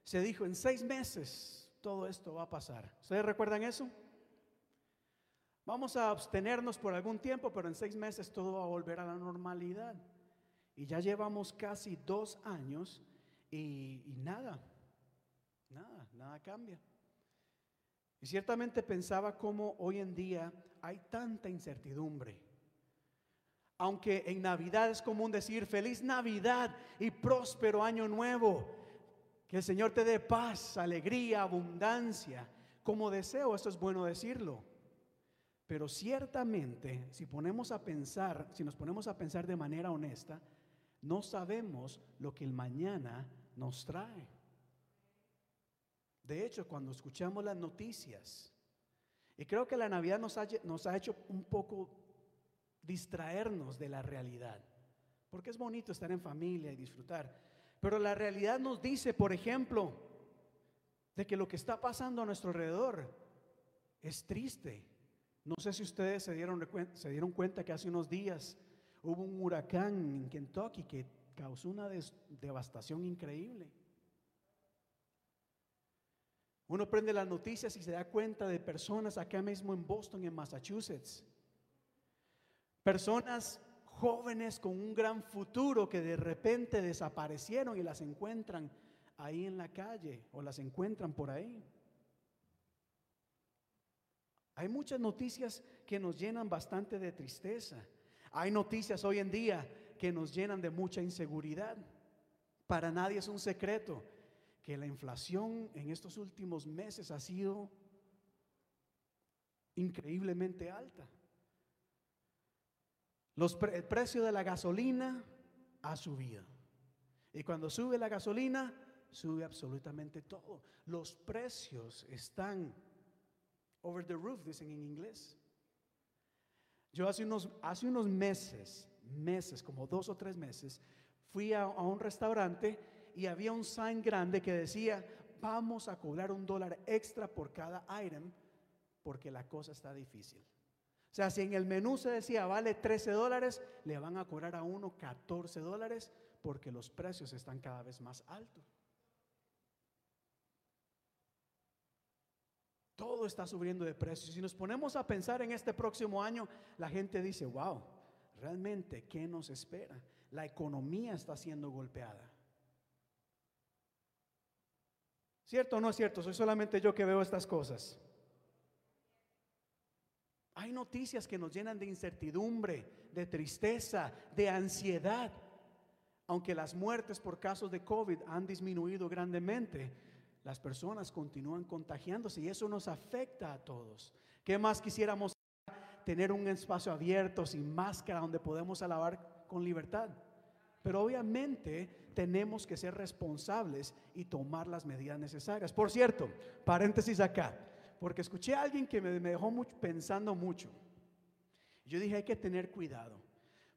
B: se dijo, en seis meses todo esto va a pasar. ¿Ustedes recuerdan eso? Vamos a abstenernos por algún tiempo, pero en seis meses todo va a volver a la normalidad. Y ya llevamos casi dos años y, y nada, nada, nada cambia. Y ciertamente pensaba cómo hoy en día hay tanta incertidumbre, Aunque en Navidad es común decir feliz Navidad y próspero año nuevo. Que el Señor te dé paz, alegría, abundancia. Como deseo, esto es bueno decirlo. Pero ciertamente, si ponemos a pensar, si nos ponemos a pensar de manera honesta, no sabemos lo que el mañana nos trae. De hecho, cuando escuchamos las noticias, y creo que la Navidad nos ha, nos ha hecho un poco distraernos de la realidad, porque es bonito estar en familia y disfrutar, pero la realidad nos dice, por ejemplo, de que lo que está pasando a nuestro alrededor es triste. No sé si ustedes se dieron, se dieron cuenta que hace unos días hubo un huracán en Kentucky que causó una devastación increíble. Uno prende las noticias y se da cuenta de personas acá mismo en Boston, en Massachusetts. Personas jóvenes con un gran futuro que de repente desaparecieron y las encuentran ahí en la calle o las encuentran por ahí. Hay muchas noticias que nos llenan bastante de tristeza. Hay noticias hoy en día que nos llenan de mucha inseguridad. Para nadie es un secreto que la inflación en estos últimos meses ha sido increíblemente alta. Los el precio de la gasolina ha subido. Y cuando sube la gasolina, sube absolutamente todo. Los precios están over the roof, dicen en inglés. Yo hace unos, hace unos meses, meses, como dos o tres meses, fui a un restaurante y había un sign grande que decía, vamos a cobrar un dólar extra por cada item porque la cosa está difícil. O sea, si en el menú se decía vale 13 dólares, le van a cobrar a uno 14 dólares porque los precios están cada vez más altos. Todo está subiendo de precios. Si nos ponemos a pensar en este próximo año, la gente dice, wow, realmente, ¿qué nos espera? La economía está siendo golpeada. ¿Cierto o no es cierto? Soy solamente yo que veo estas cosas. Hay noticias que nos llenan de incertidumbre, de tristeza, de ansiedad. Aunque las muertes por casos de COVID han disminuido grandemente, las personas continúan contagiándose y eso nos afecta a todos. ¿Qué más quisiéramos tener un espacio abierto, sin máscara, donde podemos alabar con libertad? Pero obviamente tenemos que ser responsables y tomar las medidas necesarias. Por cierto, paréntesis acá, porque escuché a alguien que me, dejó pensando mucho. Yo dije, hay que tener cuidado,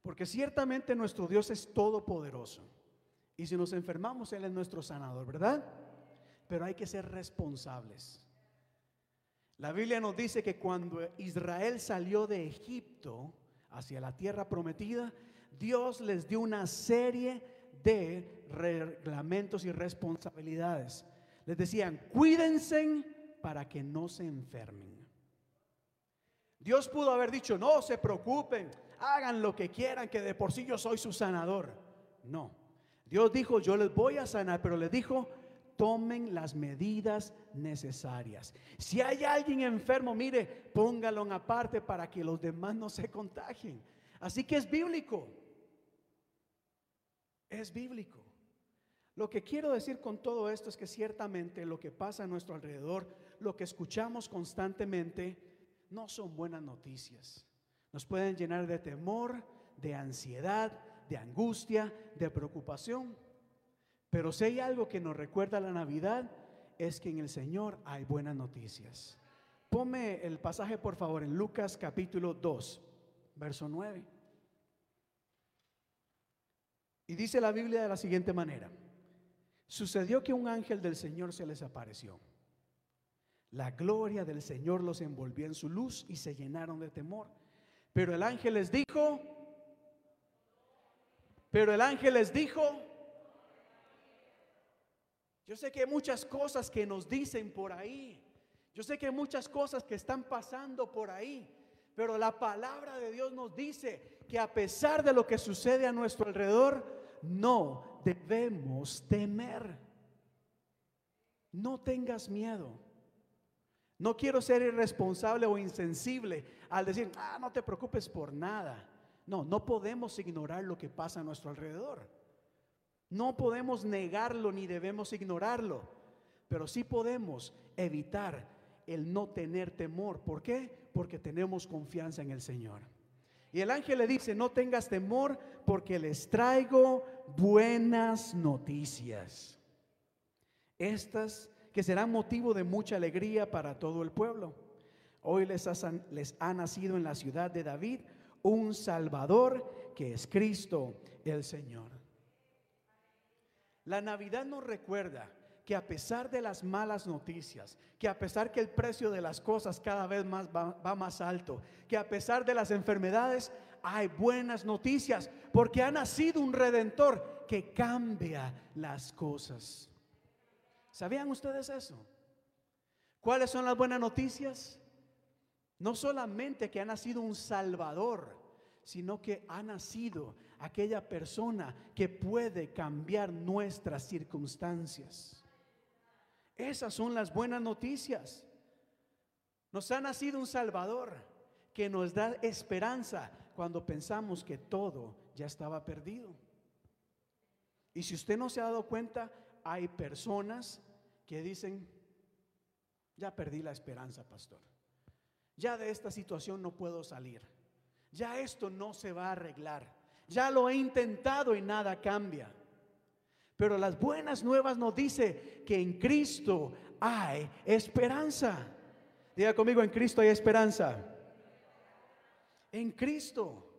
B: porque ciertamente nuestro Dios es todopoderoso. Y si nos enfermamos, Él es nuestro sanador, ¿verdad? Pero hay que ser responsables. La Biblia nos dice que cuando Israel salió de Egipto hacia la tierra prometida, Dios les dio una serie de reglamentos y responsabilidades. Les decían, cuídense para que no se enfermen. Dios pudo haber dicho, no se preocupen, hagan lo que quieran, que de por sí yo soy su sanador. No, Dios dijo, yo les voy a sanar, pero les dijo, tomen las medidas necesarias. Si hay alguien enfermo, mire, póngalo aparte para que los demás no se contagien. Así que es bíblico es bíblico. Lo que quiero decir con todo esto es que ciertamente lo que pasa a nuestro alrededor, lo que escuchamos constantemente, no son buenas noticias. Nos pueden llenar de temor, de ansiedad, de angustia, de preocupación. Pero si hay algo que nos recuerda la Navidad, es que en el Señor hay buenas noticias. Ponme el pasaje, por favor, en Lucas capítulo 2, verso 9. Y dice la Biblia de la siguiente manera. Sucedió que un ángel del Señor se les apareció. La gloria del Señor los envolvió en su luz y se llenaron de temor. Pero el ángel les dijo, pero el ángel les dijo, yo sé que hay muchas cosas que nos dicen por ahí. Yo sé que hay muchas cosas que están pasando por ahí. Pero la palabra de Dios nos dice que a pesar de lo que sucede a nuestro alrededor, no debemos temer. No tengas miedo. No quiero ser irresponsable o insensible al decir, ah, no te preocupes por nada. No, no podemos ignorar lo que pasa a nuestro alrededor. No podemos negarlo ni debemos ignorarlo, pero sí podemos evitar el no tener temor. ¿Por qué? Porque tenemos confianza en el Señor. Y el ángel le dice, no tengas temor porque les traigo buenas noticias. Estas que serán motivo de mucha alegría para todo el pueblo. Hoy les ha, les ha nacido en la ciudad de David un Salvador que es Cristo el Señor. La Navidad nos recuerda que a pesar de las malas noticias, que a pesar que el precio de las cosas cada vez más va, más alto, que a pesar de las enfermedades hay buenas noticias, porque ha nacido un redentor que cambia las cosas. ¿Sabían ustedes eso? ¿Cuáles son las buenas noticias? No solamente que ha nacido un Salvador, sino que ha nacido aquella persona que puede cambiar nuestras circunstancias. Esas son las buenas noticias. Nos ha nacido un Salvador que nos da esperanza cuando pensamos que todo ya estaba perdido. Y si usted no se ha dado cuenta, hay personas que dicen, ya perdí la esperanza, pastor. Ya de esta situación no puedo salir. Ya esto no se va a arreglar. Ya lo he intentado y nada cambia. Pero las buenas nuevas nos dice que en Cristo hay esperanza. Diga conmigo, en Cristo hay esperanza. En Cristo.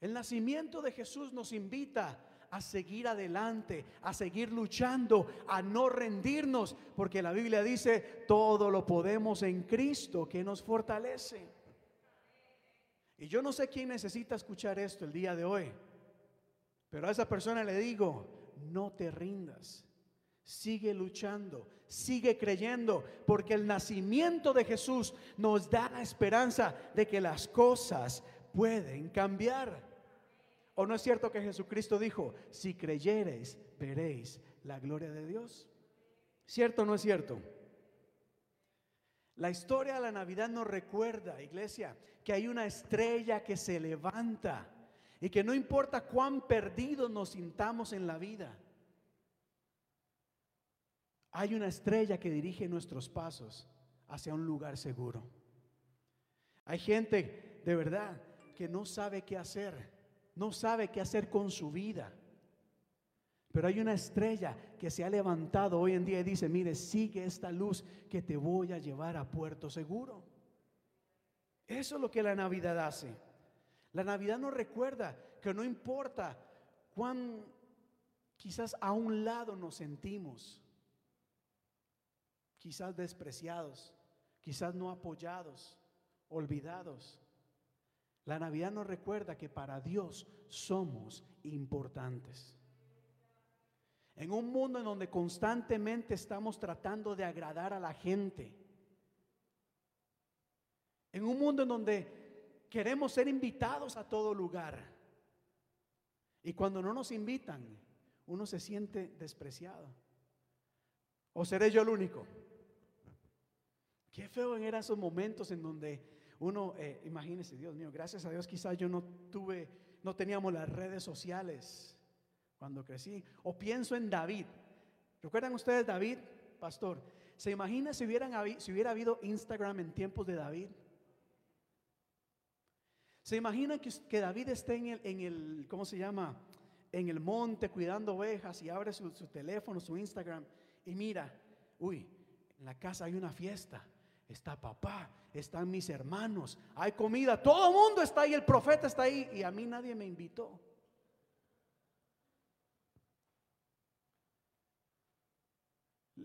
B: El nacimiento de Jesús nos invita a seguir adelante, a seguir luchando, a no rendirnos, porque la Biblia dice, todo lo podemos en Cristo que nos fortalece. Y yo no sé quién necesita escuchar esto el día de hoy, pero a esa persona le digo, no te rindas. Sigue luchando, sigue creyendo, porque el nacimiento de Jesús nos da la esperanza de que las cosas pueden cambiar. ¿O no es cierto que Jesucristo dijo, si creyereis, veréis la gloria de Dios? ¿Cierto o no es cierto? La historia de la Navidad nos recuerda, iglesia, que hay una estrella que se levanta y que no importa cuán perdidos nos sintamos en la vida, hay una estrella que dirige nuestros pasos hacia un lugar seguro. Hay gente de verdad que no sabe qué hacer, no sabe qué hacer con su vida. Pero hay una estrella que se ha levantado hoy en día y dice, mire, sigue esta luz que te voy a llevar a puerto seguro. Eso es lo que la Navidad hace. La Navidad nos recuerda que no importa cuán quizás a un lado nos sentimos, quizás despreciados, quizás no apoyados, olvidados. La Navidad nos recuerda que para Dios somos importantes. En un mundo en donde constantemente estamos tratando de agradar a la gente. En un mundo en donde queremos ser invitados a todo lugar. Y cuando no nos invitan, uno se siente despreciado. ¿O seré yo el único? Qué feo eran esos momentos en donde uno, eh, imagínese, Dios mío, gracias a Dios quizás yo no tuve, no teníamos las redes sociales cuando crecí. O pienso en David. ¿Recuerdan ustedes David, pastor? ¿Se imagina si, hubieran, si hubiera habido Instagram en tiempos de David? ¿Se imagina que, que David esté en el, en el, ¿cómo se llama? En el monte cuidando ovejas y abre su, su teléfono, su Instagram y mira, uy, en la casa hay una fiesta está papá, están mis hermanos, hay comida, todo el mundo está ahí, el profeta está ahí y a mí nadie me invitó.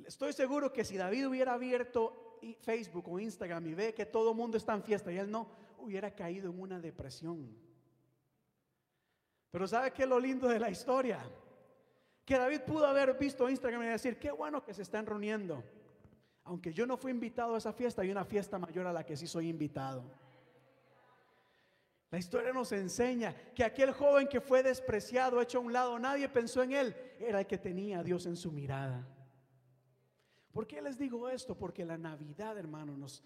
B: Estoy seguro que si David hubiera abierto Facebook o Instagram y ve que todo el mundo está en fiesta y él no, hubiera caído en una depresión. Pero ¿sabe qué es lo lindo de la historia? Que David pudo haber visto Instagram y decir, qué bueno que se están reuniendo. Aunque yo no fui invitado a esa fiesta, hay una fiesta mayor a la que sí soy invitado. La historia nos enseña que aquel joven que fue despreciado, hecho a un lado, nadie pensó en él, era el que tenía a Dios en su mirada. ¿Por qué les digo esto? Porque la Navidad, hermano, nos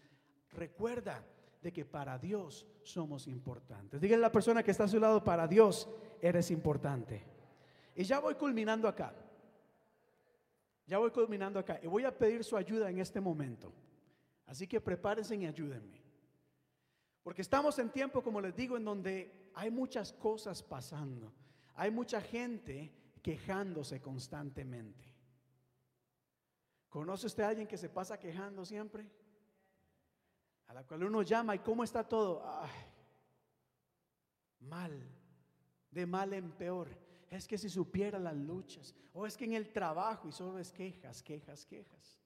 B: recuerda de que para Dios somos importantes. Dígale a la persona que está a su lado, para Dios eres importante. Y ya voy culminando acá. Ya voy culminando acá. Y voy a pedir su ayuda en este momento. Así que prepárense y ayúdenme. Porque estamos en tiempo, como les digo, en donde hay muchas cosas pasando. Hay mucha gente quejándose constantemente. ¿Conoce usted a alguien que se pasa quejando siempre? A la cual uno llama y cómo está todo. mal, de mal en peor. Es que si supiera las luchas, o es que en el trabajo y solo es quejas, quejas, quejas.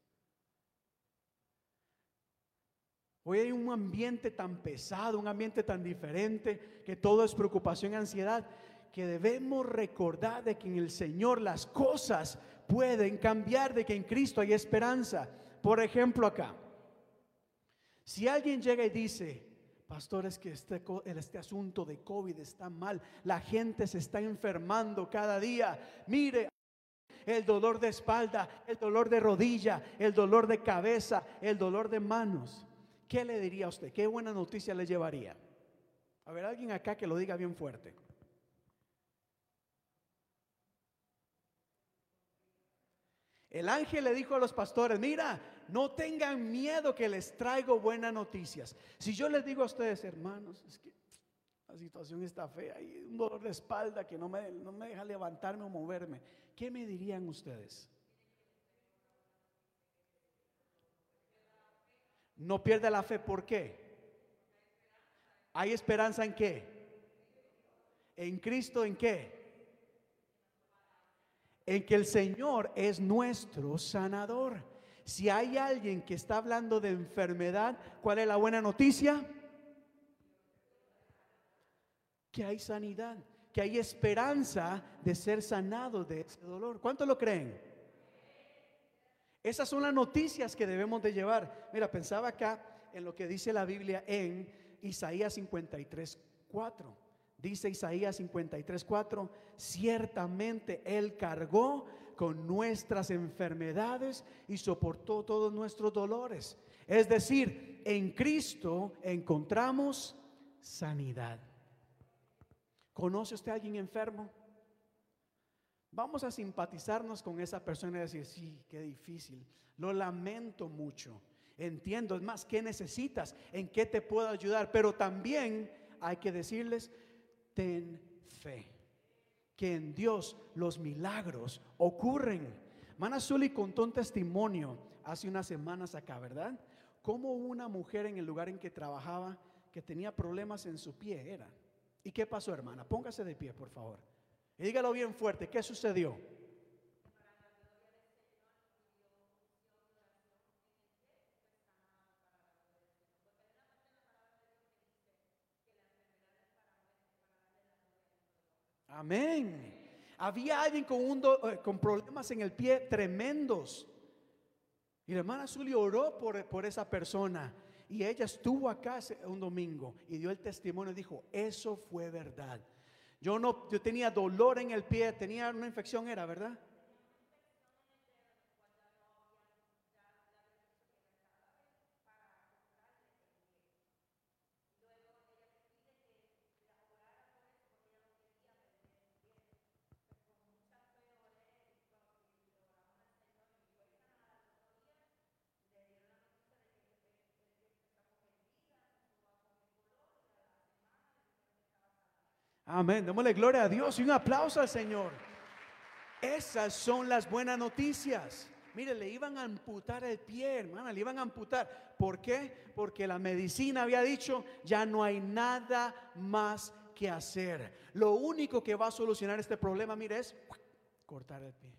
B: Hoy hay un ambiente tan pesado, un ambiente tan diferente, que todo es preocupación y ansiedad, que debemos recordar de que en el Señor las cosas pueden cambiar, de que en Cristo hay esperanza. Por ejemplo, acá, si alguien llega y dice, pastor, es que este, este asunto de COVID está mal, la gente se está enfermando cada día, mire, el dolor de espalda, el dolor de rodilla, el dolor de cabeza, el dolor de manos. ¿qué le diría a usted? ¿Qué buena noticia le llevaría? A ver, alguien acá que lo diga bien fuerte. El ángel le dijo a los pastores, mira, no tengan miedo que les traigo buenas noticias. Si yo les digo a ustedes, hermanos, es que la situación está fea y un dolor de espalda que no me, no me deja levantarme o moverme, ¿qué me dirían ustedes? No pierda la fe, ¿por qué? ¿Hay esperanza en qué? ¿En Cristo en qué? En que el Señor es nuestro sanador. Si hay alguien que está hablando de enfermedad, ¿cuál es la buena noticia? Que hay sanidad, que hay esperanza de ser sanado de ese dolor. ¿Cuánto lo creen? Esas son las noticias que debemos de llevar. Mira, pensaba acá en lo que dice la Biblia en Isaías 53, 4. Dice Isaías 53, 4, ciertamente Él cargó con nuestras enfermedades y soportó todos nuestros dolores. Es decir, en Cristo encontramos sanidad. ¿Conoce usted a alguien enfermo? Vamos a simpatizarnos con esa persona y decir, sí, qué difícil, lo lamento mucho, entiendo, es más, ¿qué necesitas? ¿En qué te puedo ayudar? Pero también hay que decirles, ten fe, que en Dios los milagros ocurren. Mana Zuli contó un testimonio hace unas semanas acá, ¿verdad? Como una mujer en el lugar en que trabajaba que tenía problemas en su pie era. ¿Y qué pasó, hermana? Póngase de pie, por favor. Y dígalo bien fuerte, ¿qué sucedió? Amén. Había alguien con, un eh, con problemas en el pie tremendos. Y la hermana Zully oró por, por esa persona. Y ella estuvo acá un domingo y dio el testimonio y dijo, eso fue verdad. Yo no, yo tenía dolor en el pie, tenía una infección, era, ¿verdad? Amén. Démosle gloria a Dios y un aplauso al Señor. Esas son las buenas noticias. Mire, le iban a amputar el pie, hermana, le iban a amputar. ¿Por qué? Porque la medicina había dicho, ya no hay nada más que hacer. Lo único que va a solucionar este problema, mire, es cortar el pie.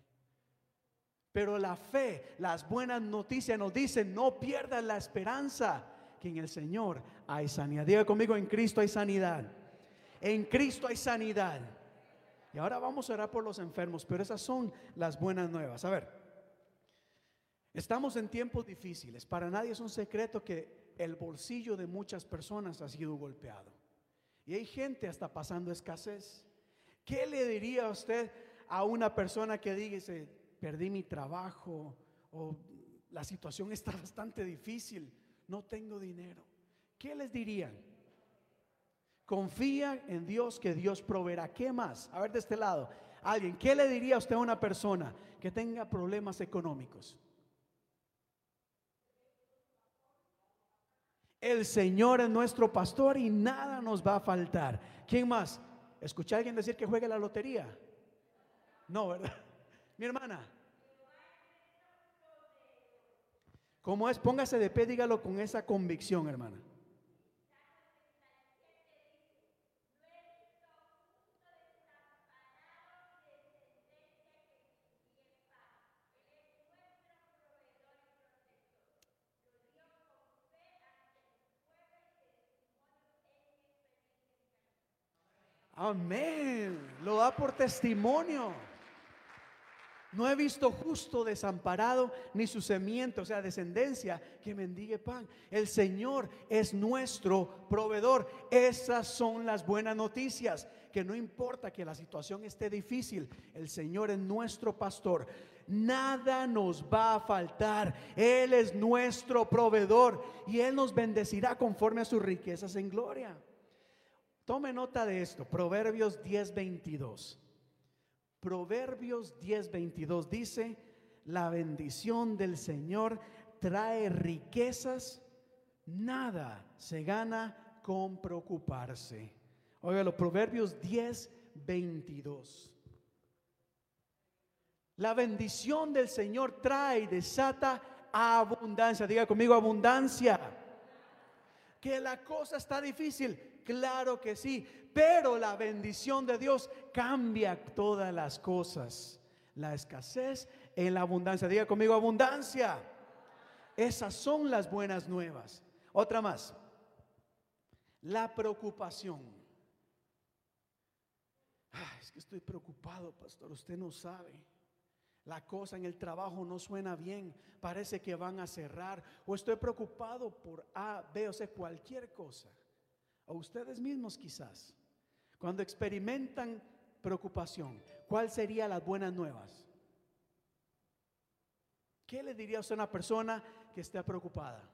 B: Pero la fe, las buenas noticias nos dicen, no pierdas la esperanza que en el Señor hay sanidad. Diga conmigo, en Cristo hay sanidad. En Cristo hay sanidad. Y ahora vamos a orar por los enfermos, pero esas son las buenas nuevas. A ver, estamos en tiempos difíciles. Para nadie es un secreto que el bolsillo de muchas personas ha sido golpeado. Y hay gente hasta pasando escasez. ¿Qué le diría a usted a una persona que dice, perdí mi trabajo o la situación está bastante difícil, no tengo dinero? ¿Qué les dirían? Confía en Dios que Dios proveerá. ¿Qué más? A ver de este lado. Alguien, ¿qué le diría usted a una persona que tenga problemas económicos? El Señor es nuestro pastor y nada nos va a faltar. ¿Quién más? ¿Escuché a alguien decir que juegue la lotería? No, ¿verdad? Mi hermana. ¿Cómo es? Póngase de pie, dígalo con esa convicción, hermana. Amén. Lo da por testimonio. No he visto justo desamparado ni su semiente, o sea, descendencia que mendigue pan. El Señor es nuestro proveedor. Esas son las buenas noticias. Que no importa que la situación esté difícil, el Señor es nuestro pastor. Nada nos va a faltar. Él es nuestro proveedor y Él nos bendecirá conforme a sus riquezas en gloria. Tome nota de esto, Proverbios 10:22. Proverbios 10:22 dice, la bendición del Señor trae riquezas, nada se gana con preocuparse. Oiga, los Proverbios 10:22. La bendición del Señor trae y desata abundancia. Diga conmigo abundancia. Que la cosa está difícil. Claro que sí, pero la bendición de Dios cambia todas las cosas. La escasez en la abundancia. Diga conmigo abundancia. Esas son las buenas nuevas. Otra más. La preocupación. es que estoy preocupado, pastor. Usted no sabe. La cosa en el trabajo no suena bien. Parece que van a cerrar. O estoy preocupado por A, B, o C, cualquier cosa o ustedes mismos quizás, cuando experimentan preocupación, ¿cuál sería las buenas nuevas? ¿Qué le diría a una persona que esté preocupada?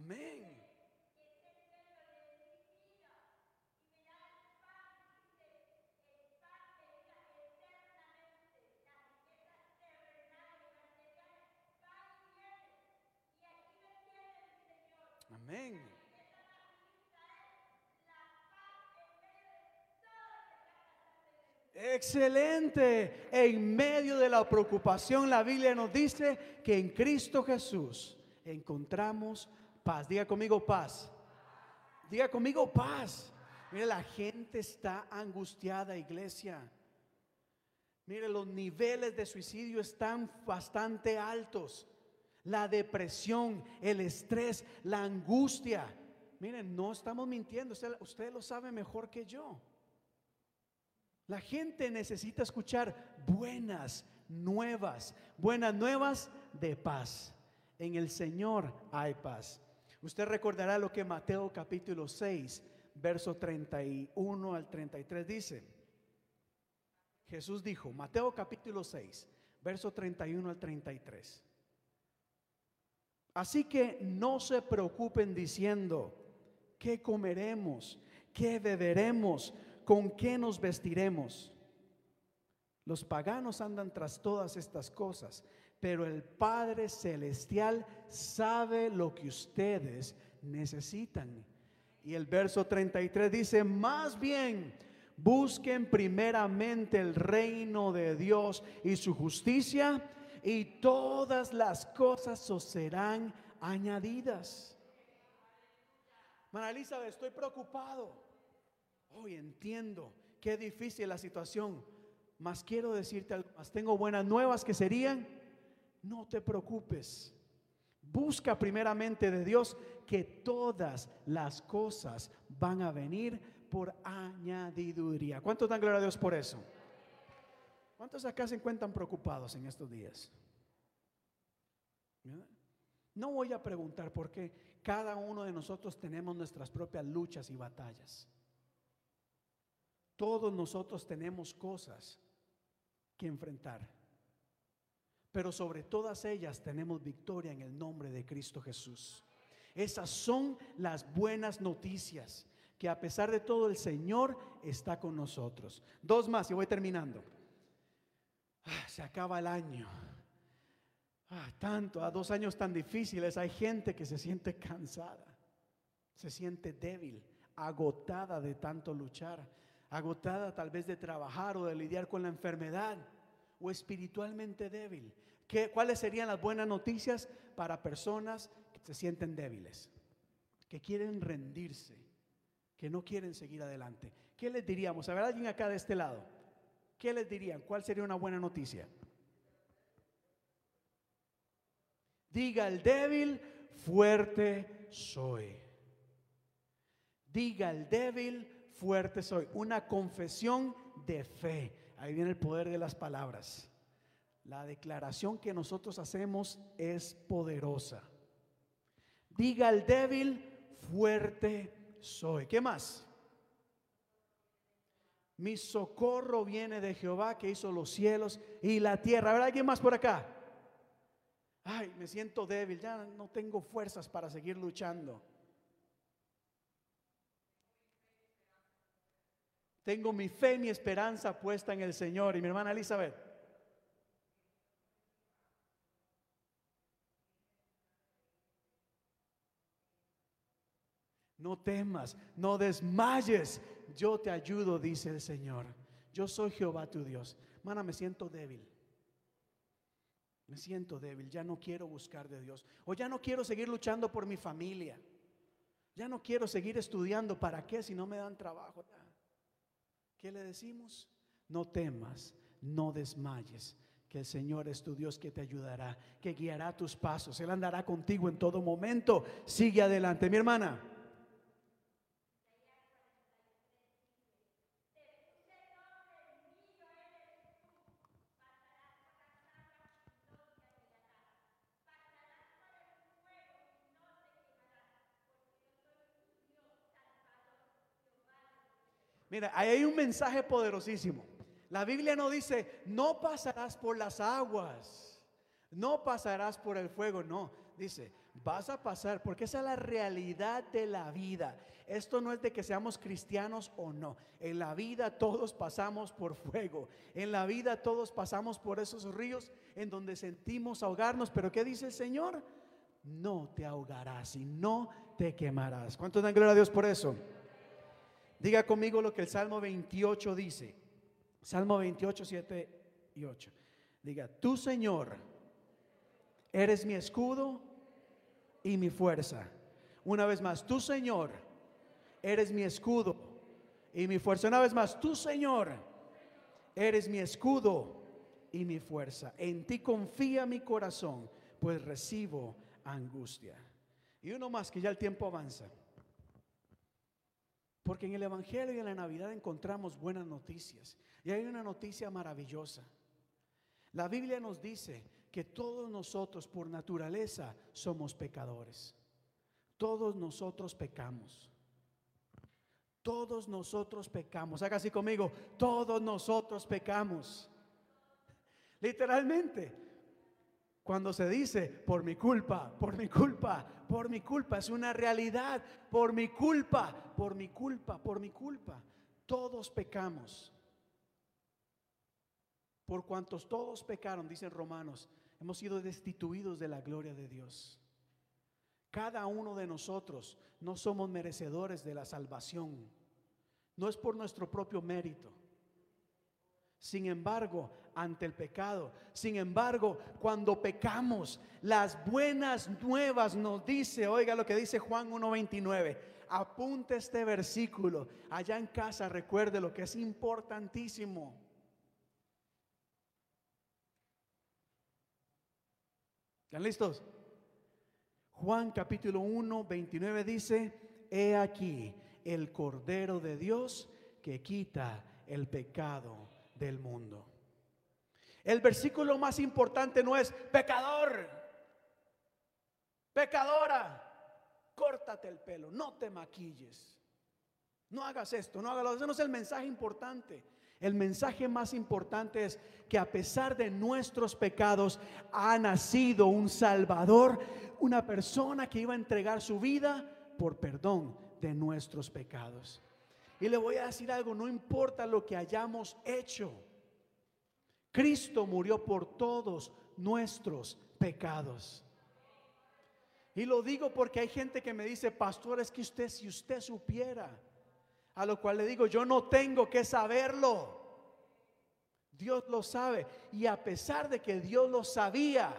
B: Amén. Amén. Excelente. En medio de la preocupación, la Biblia nos dice que en Cristo Jesús encontramos paz. Diga conmigo paz. Diga conmigo paz. Mire, la gente está angustiada, iglesia. Mire, los niveles de suicidio están bastante altos. La depresión, el estrés, la angustia. Miren, no estamos mintiendo. Usted, usted lo sabe mejor que yo. La gente necesita escuchar buenas nuevas, buenas nuevas de paz. En el Señor hay paz. Usted recordará lo que Mateo capítulo 6, verso 31 al 33 dice. Jesús dijo, Mateo capítulo 6, verso 31 al 33. Así que no se preocupen diciendo, ¿qué comeremos? ¿Qué beberemos? ¿Con qué nos vestiremos? Los paganos andan tras todas estas cosas pero el Padre Celestial sabe lo que ustedes necesitan. Y el verso 33 dice, más bien, busquen primeramente el reino de Dios y su justicia, y todas las cosas os serán añadidas. Mana Elizabeth, estoy preocupado. Hoy entiendo qué difícil la situación, mas quiero decirte algo más. Tengo buenas nuevas que serían no te preocupes. Busca primeramente de Dios que todas las cosas van a venir por añadiduría. ¿Cuánto dan gloria a Dios por eso? ¿Cuántos acá se encuentran preocupados en estos días? No voy a preguntar por qué cada uno de nosotros tenemos nuestras propias luchas y batallas. Todos nosotros tenemos cosas que enfrentar. Pero sobre todas ellas tenemos victoria en el nombre de Cristo Jesús. Esas son las buenas noticias, que a pesar de todo el Señor está con nosotros. Dos más y voy terminando. Ah, se acaba el año. Ah, tanto, a dos años tan difíciles, hay gente que se siente cansada, se siente débil, agotada de tanto luchar, agotada tal vez de trabajar o de lidiar con la enfermedad o espiritualmente débil. ¿Qué, ¿Cuáles serían las buenas noticias para personas que se sienten débiles, que quieren rendirse, que no quieren seguir adelante? ¿Qué les diríamos? A ver, alguien acá de este lado, ¿qué les dirían? ¿Cuál sería una buena noticia? Diga el débil, fuerte soy. Diga el débil, fuerte soy. Una confesión de fe. Ahí viene el poder de las palabras. La declaración que nosotros hacemos es poderosa. Diga al débil, fuerte soy. ¿Qué más? Mi socorro viene de Jehová que hizo los cielos y la tierra. ¿Habrá alguien más por acá? Ay, me siento débil, ya no tengo fuerzas para seguir luchando. Tengo mi fe mi esperanza puesta en el Señor. Y mi hermana Elizabeth. No temas, no desmayes. Yo te ayudo, dice el Señor. Yo soy Jehová tu Dios. Hermana, me siento débil. Me siento débil, ya no quiero buscar de Dios. O ya no quiero seguir luchando por mi familia. Ya no quiero seguir estudiando. ¿Para qué si no me dan trabajo? ¿Qué le decimos? No temas, no desmayes, que el Señor es tu Dios que te ayudará, que guiará tus pasos. Él andará contigo en todo momento. Sigue adelante, mi hermana. Mira, ahí hay un mensaje poderosísimo. La Biblia no dice, no pasarás por las aguas, no pasarás por el fuego, no. Dice, vas a pasar, porque esa es la realidad de la vida. Esto no es de que seamos cristianos o no. En la vida todos pasamos por fuego. En la vida todos pasamos por esos ríos en donde sentimos ahogarnos. Pero ¿qué dice el Señor? No te ahogarás y no te quemarás. ¿Cuánto dan gloria a Dios por eso? Diga conmigo lo que el Salmo 28 dice. Salmo 28, 7 y 8. Diga, tú Señor, eres mi escudo y mi fuerza. Una vez más, tú Señor, eres mi escudo y mi fuerza. Una vez más, tú Señor, eres mi escudo y mi fuerza. En ti confía mi corazón, pues recibo angustia. Y uno más que ya el tiempo avanza. Porque en el Evangelio y en la Navidad encontramos buenas noticias. Y hay una noticia maravillosa. La Biblia nos dice que todos nosotros por naturaleza somos pecadores. Todos nosotros pecamos. Todos nosotros pecamos. Haga así conmigo. Todos nosotros pecamos. Literalmente. Cuando se dice, por mi culpa, por mi culpa, por mi culpa, es una realidad, por mi culpa, por mi culpa, por mi culpa. Todos pecamos. Por cuantos todos pecaron, dicen Romanos, hemos sido destituidos de la gloria de Dios. Cada uno de nosotros no somos merecedores de la salvación. No es por nuestro propio mérito. Sin embargo, ante el pecado. Sin embargo, cuando pecamos, las buenas nuevas nos dice, oiga lo que dice Juan 1.29, apunte este versículo, allá en casa recuerde lo que es importantísimo. ¿Están listos? Juan capítulo 1, 29 dice, he aquí el Cordero de Dios que quita el pecado del mundo. El versículo más importante no es pecador, pecadora, córtate el pelo, no te maquilles, no hagas esto, no hagas lo Ese no es el mensaje importante. El mensaje más importante es que a pesar de nuestros pecados ha nacido un Salvador, una persona que iba a entregar su vida por perdón de nuestros pecados. Y le voy a decir algo, no importa lo que hayamos hecho. Cristo murió por todos nuestros pecados. Y lo digo porque hay gente que me dice, pastor, es que usted, si usted supiera, a lo cual le digo, yo no tengo que saberlo. Dios lo sabe. Y a pesar de que Dios lo sabía,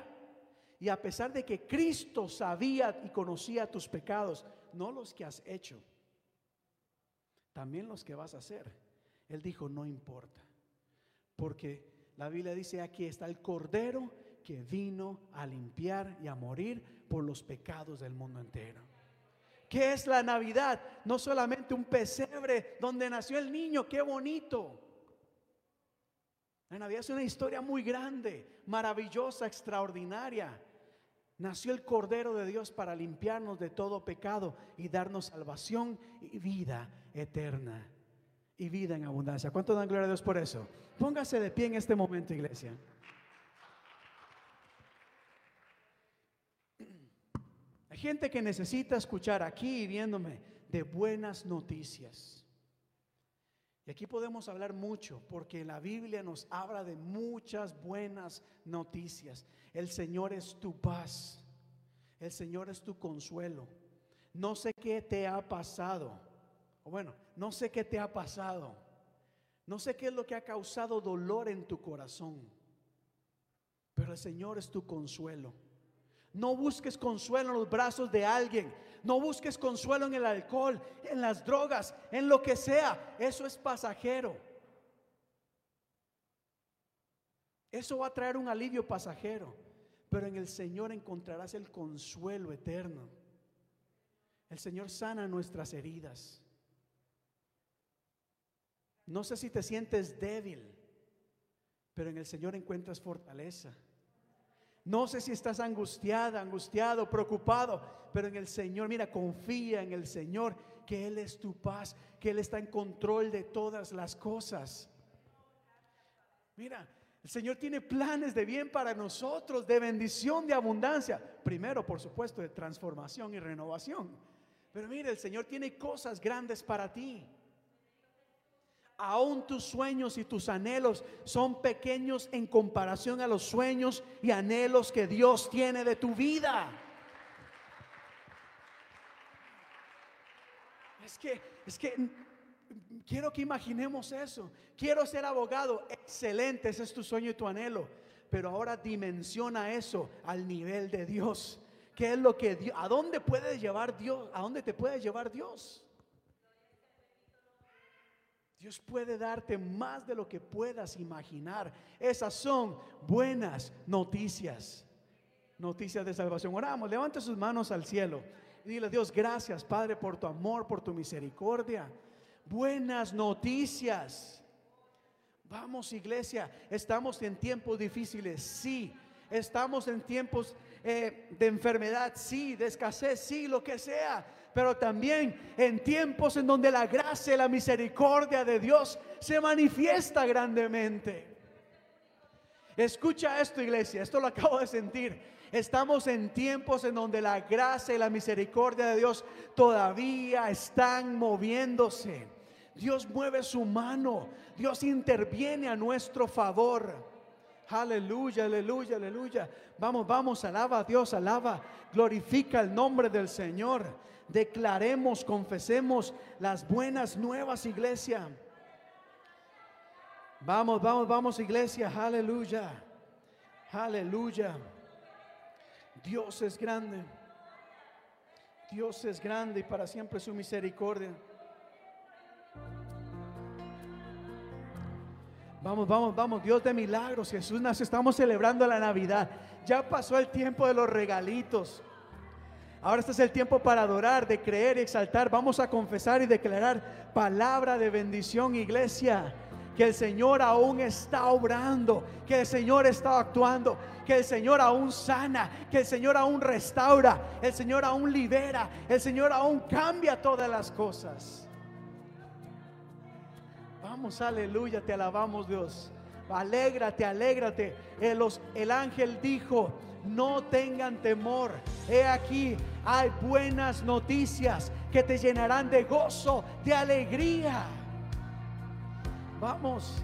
B: y a pesar de que Cristo sabía y conocía tus pecados, no los que has hecho, también los que vas a hacer. Él dijo, no importa, porque la Biblia dice, aquí está el Cordero que vino a limpiar y a morir por los pecados del mundo entero. ¿Qué es la Navidad? No solamente un pesebre donde nació el niño, qué bonito. La Navidad es una historia muy grande, maravillosa, extraordinaria. Nació el Cordero de Dios para limpiarnos de todo pecado y darnos salvación y vida eterna y vida en abundancia. ¿Cuánto dan gloria a Dios por eso? Póngase de pie en este momento, iglesia. Hay gente que necesita escuchar aquí viéndome de buenas noticias. Y aquí podemos hablar mucho porque la Biblia nos habla de muchas buenas noticias. El Señor es tu paz. El Señor es tu consuelo. No sé qué te ha pasado. O bueno, no sé qué te ha pasado. No sé qué es lo que ha causado dolor en tu corazón. Pero el Señor es tu consuelo. No busques consuelo en los brazos de alguien. No busques consuelo en el alcohol, en las drogas, en lo que sea. Eso es pasajero. Eso va a traer un alivio pasajero. Pero en el Señor encontrarás el consuelo eterno. El Señor sana nuestras heridas. No sé si te sientes débil, pero en el Señor encuentras fortaleza. No sé si estás angustiada, angustiado, preocupado, pero en el Señor, mira, confía en el Señor, que Él es tu paz, que Él está en control de todas las cosas. Mira, el Señor tiene planes de bien para nosotros, de bendición, de abundancia. Primero, por supuesto, de transformación y renovación. Pero mira, el Señor tiene cosas grandes para ti. Aún tus sueños y tus anhelos son pequeños en comparación a los sueños y anhelos que Dios tiene de tu vida. Es que, es que quiero que imaginemos eso. Quiero ser abogado. Excelente, ese es tu sueño y tu anhelo. Pero ahora dimensiona eso al nivel de Dios. ¿Qué es lo que a dónde puede llevar Dios? ¿A dónde te puede llevar Dios? Dios puede darte más de lo que puedas imaginar. Esas son buenas noticias. Noticias de salvación. Oramos, levante sus manos al cielo y dile, Dios, gracias Padre por tu amor, por tu misericordia buenas noticias. Vamos iglesia, estamos en tiempos difíciles, sí. Estamos en tiempos eh, de enfermedad, sí, de escasez, sí, lo que sea. Pero también en tiempos en donde la gracia y la misericordia de Dios se manifiesta grandemente. Escucha esto, iglesia, esto lo acabo de sentir. Estamos en tiempos en donde la gracia y la misericordia de Dios todavía están moviéndose. Dios mueve su mano. Dios interviene a nuestro favor. Aleluya, aleluya, aleluya. Vamos, vamos, alaba a Dios, alaba, glorifica el nombre del Señor. Declaremos, confesemos las buenas nuevas, iglesia. Vamos, vamos, vamos, iglesia, aleluya, aleluya. Dios es grande. Dios es grande y para siempre su misericordia. Vamos, vamos, vamos, Dios de milagros, Jesús nació, estamos celebrando la Navidad. Ya pasó el tiempo de los regalitos. Ahora este es el tiempo para adorar, de creer y exaltar. Vamos a confesar y declarar palabra de bendición, iglesia. Que el Señor aún está obrando, que el Señor está actuando, que el Señor aún sana, que el Señor aún restaura, el Señor aún libera, el Señor aún cambia todas las cosas. Vamos, aleluya, te alabamos Dios. Alégrate, alégrate. El, el ángel dijo, no tengan temor. He aquí, hay buenas noticias que te llenarán de gozo, de alegría. Vamos,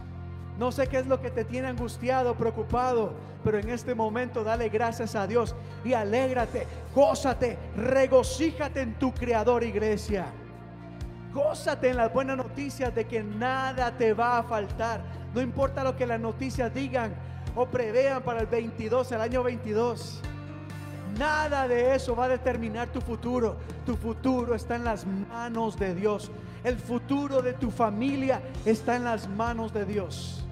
B: no sé qué es lo que te tiene angustiado, preocupado, pero en este momento dale gracias a Dios y alégrate, gózate, regocíjate en tu Creador, iglesia. Gózate en las buenas noticias de que nada te va a faltar. No importa lo que las noticias digan o prevean para el 22, el año 22. Nada de eso va a determinar tu futuro. Tu futuro está en las manos de Dios. El futuro de tu familia está en las manos de Dios.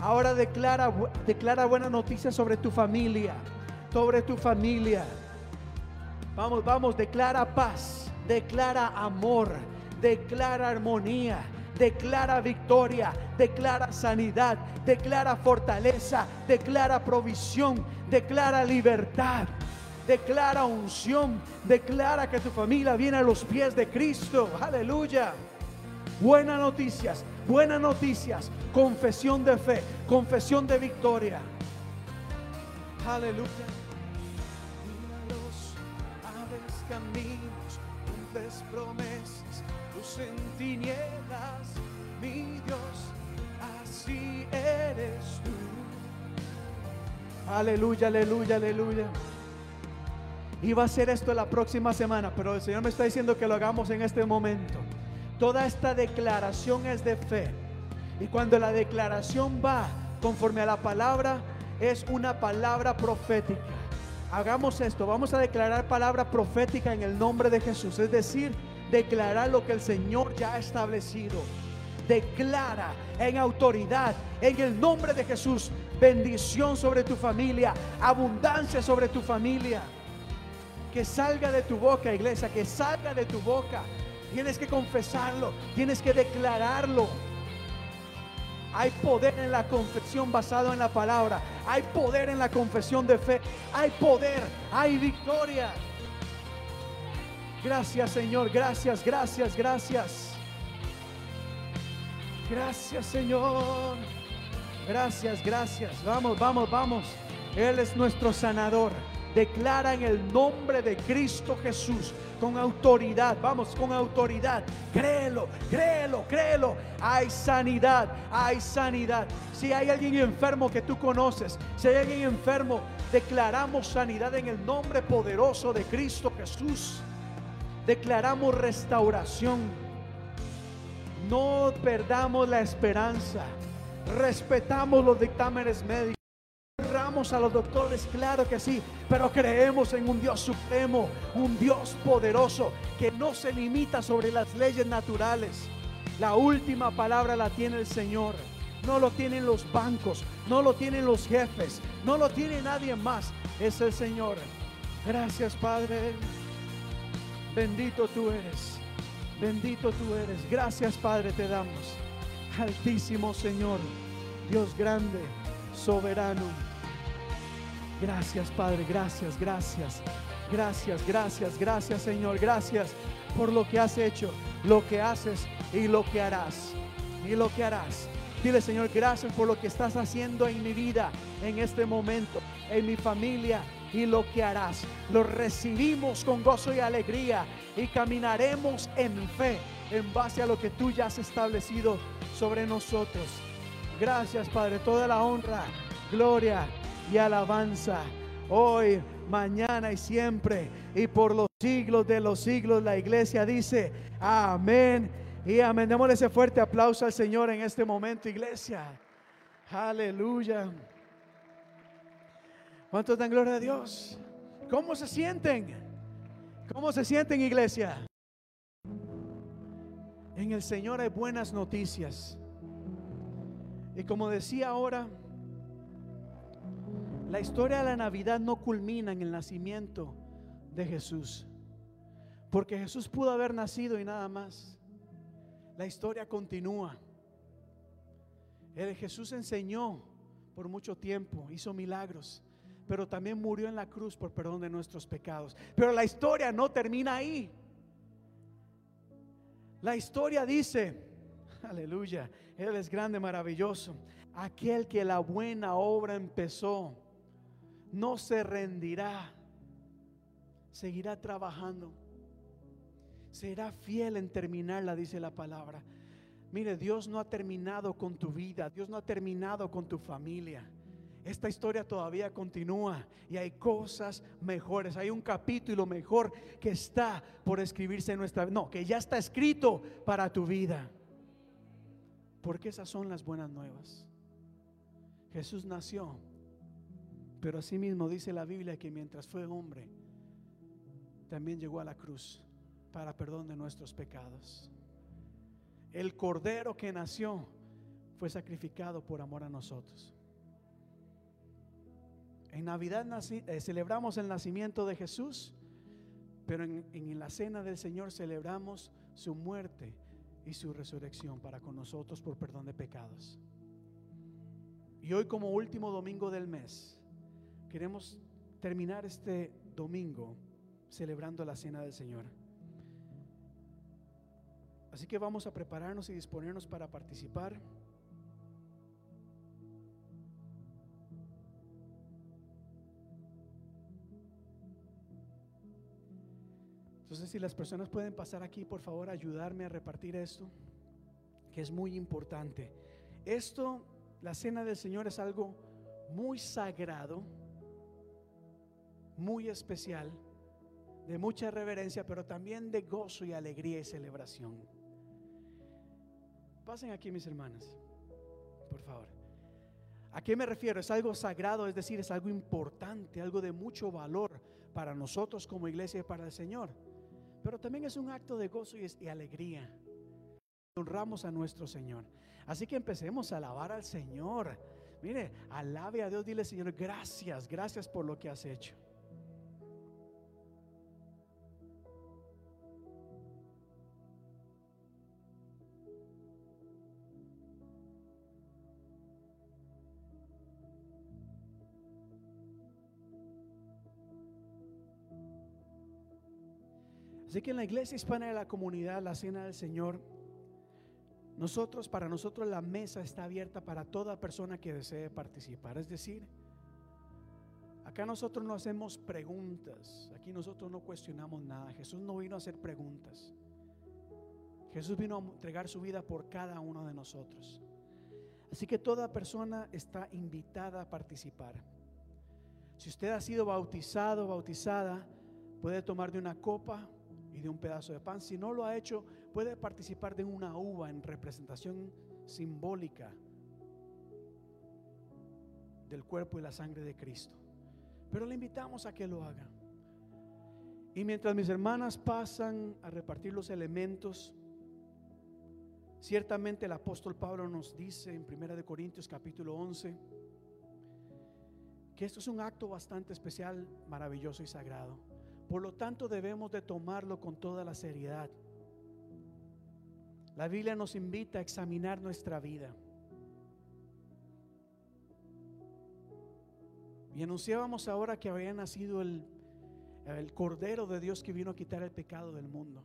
B: Ahora declara, declara buena noticia sobre tu familia. Sobre tu familia. Vamos, vamos, declara paz. Declara amor. Declara armonía declara victoria, declara sanidad, declara fortaleza, declara provisión, declara libertad, declara unción, declara que tu familia viene a los pies de Cristo. Aleluya. Buenas noticias, buenas noticias, confesión de fe, confesión de victoria. Aleluya. Caminos, cumples promesas, luz eres tú. Aleluya, aleluya, aleluya. Iba a hacer esto la próxima semana, pero el Señor me está diciendo que lo hagamos en este momento. Toda esta declaración es de fe. Y cuando la declaración va conforme a la palabra, es una palabra profética. Hagamos esto, vamos a declarar palabra profética en el nombre de Jesús, es decir, declarar lo que el Señor ya ha establecido. Declara en autoridad, en el nombre de Jesús, bendición sobre tu familia, abundancia sobre tu familia. Que salga de tu boca, iglesia, que salga de tu boca. Tienes que confesarlo, tienes que declararlo. Hay poder en la confesión basado en la palabra. Hay poder en la confesión de fe. Hay poder, hay victoria. Gracias Señor, gracias, gracias, gracias. Gracias Señor. Gracias, gracias. Vamos, vamos, vamos. Él es nuestro sanador. Declara en el nombre de Cristo Jesús con autoridad. Vamos, con autoridad. Créelo, créelo, créelo. Hay sanidad, hay sanidad. Si hay alguien enfermo que tú conoces, si hay alguien enfermo, declaramos sanidad en el nombre poderoso de Cristo Jesús. Declaramos restauración. No perdamos la esperanza. Respetamos los dictámenes médicos. Honramos a los doctores, claro que sí, pero creemos en un Dios supremo, un Dios poderoso que no se limita sobre las leyes naturales. La última palabra la tiene el Señor. No lo tienen los bancos, no lo tienen los jefes, no lo tiene nadie más. Es el Señor. Gracias, Padre. Bendito tú eres. Bendito tú eres. Gracias, Padre, te damos. Altísimo Señor, Dios grande, soberano. Gracias, Padre, gracias, gracias. Gracias, gracias, gracias, Señor. Gracias por lo que has hecho, lo que haces y lo que harás. Y lo que harás. Dile, Señor, gracias por lo que estás haciendo en mi vida, en este momento, en mi familia y lo que harás. Lo recibimos con gozo y alegría y caminaremos en fe en base a lo que tú ya has establecido sobre nosotros. Gracias, Padre, toda la honra, gloria y alabanza. Hoy, mañana y siempre y por los siglos de los siglos, la iglesia dice, amén y amén. Démosle ese fuerte aplauso al Señor en este momento, iglesia. Aleluya. ¿Cuántos dan gloria a Dios? ¿Cómo se sienten? ¿Cómo se sienten, iglesia? En el Señor hay buenas noticias. Y como decía ahora, la historia de la Navidad no culmina en el nacimiento de Jesús. Porque Jesús pudo haber nacido y nada más. La historia continúa. El Jesús enseñó por mucho tiempo, hizo milagros, pero también murió en la cruz por perdón de nuestros pecados. Pero la historia no termina ahí. La historia dice, aleluya, Él es grande, maravilloso. Aquel que la buena obra empezó, no se rendirá, seguirá trabajando, será fiel en terminarla, dice la palabra. Mire, Dios no ha terminado con tu vida, Dios no ha terminado con tu familia. Esta historia todavía continúa y hay cosas mejores. Hay un capítulo mejor que está por escribirse en nuestra No, que ya está escrito para tu vida. Porque esas son las buenas nuevas. Jesús nació, pero asimismo dice la Biblia que mientras fue hombre, también llegó a la cruz para perdón de nuestros pecados. El cordero que nació fue sacrificado por amor a nosotros. En Navidad eh, celebramos el nacimiento de Jesús, pero en, en la cena del Señor celebramos su muerte y su resurrección para con nosotros por perdón de pecados. Y hoy como último domingo del mes, queremos terminar este domingo celebrando la cena del Señor. Así que vamos a prepararnos y disponernos para participar. Entonces, si las personas pueden pasar aquí, por favor, ayudarme a repartir esto, que es muy importante. Esto, la cena del Señor es algo muy sagrado, muy especial, de mucha reverencia, pero también de gozo y alegría y celebración. Pasen aquí, mis hermanas, por favor. ¿A qué me refiero? Es algo sagrado, es decir, es algo importante, algo de mucho valor para nosotros como iglesia y para el Señor pero también es un acto de gozo y, alegría. Honramos a nuestro Señor. Así que empecemos a alabar al Señor. Mire, alabe a Dios, dile Señor, gracias, gracias por lo que has hecho. Así que en la iglesia hispana de la comunidad, la cena del Señor, nosotros, para nosotros la mesa está abierta para toda persona que desee participar. Es decir, acá nosotros no hacemos preguntas, aquí nosotros no cuestionamos nada. Jesús no vino a hacer preguntas. Jesús vino a entregar su vida por cada uno de nosotros. Así que toda persona está invitada a participar. Si usted ha sido bautizado, bautizada, puede tomar de una copa de un pedazo de pan. Si no lo ha hecho, puede participar de una uva en representación simbólica del cuerpo y la sangre de Cristo. Pero le invitamos a que lo haga. Y mientras mis hermanas pasan a repartir los elementos, ciertamente el apóstol Pablo nos dice en 1 Corintios capítulo 11 que esto es un acto bastante especial, maravilloso y sagrado. Por lo tanto, debemos de tomarlo con toda la seriedad. La Biblia nos invita a examinar nuestra vida. Y anunciábamos ahora que había nacido el, el Cordero de Dios que vino a quitar el pecado del mundo.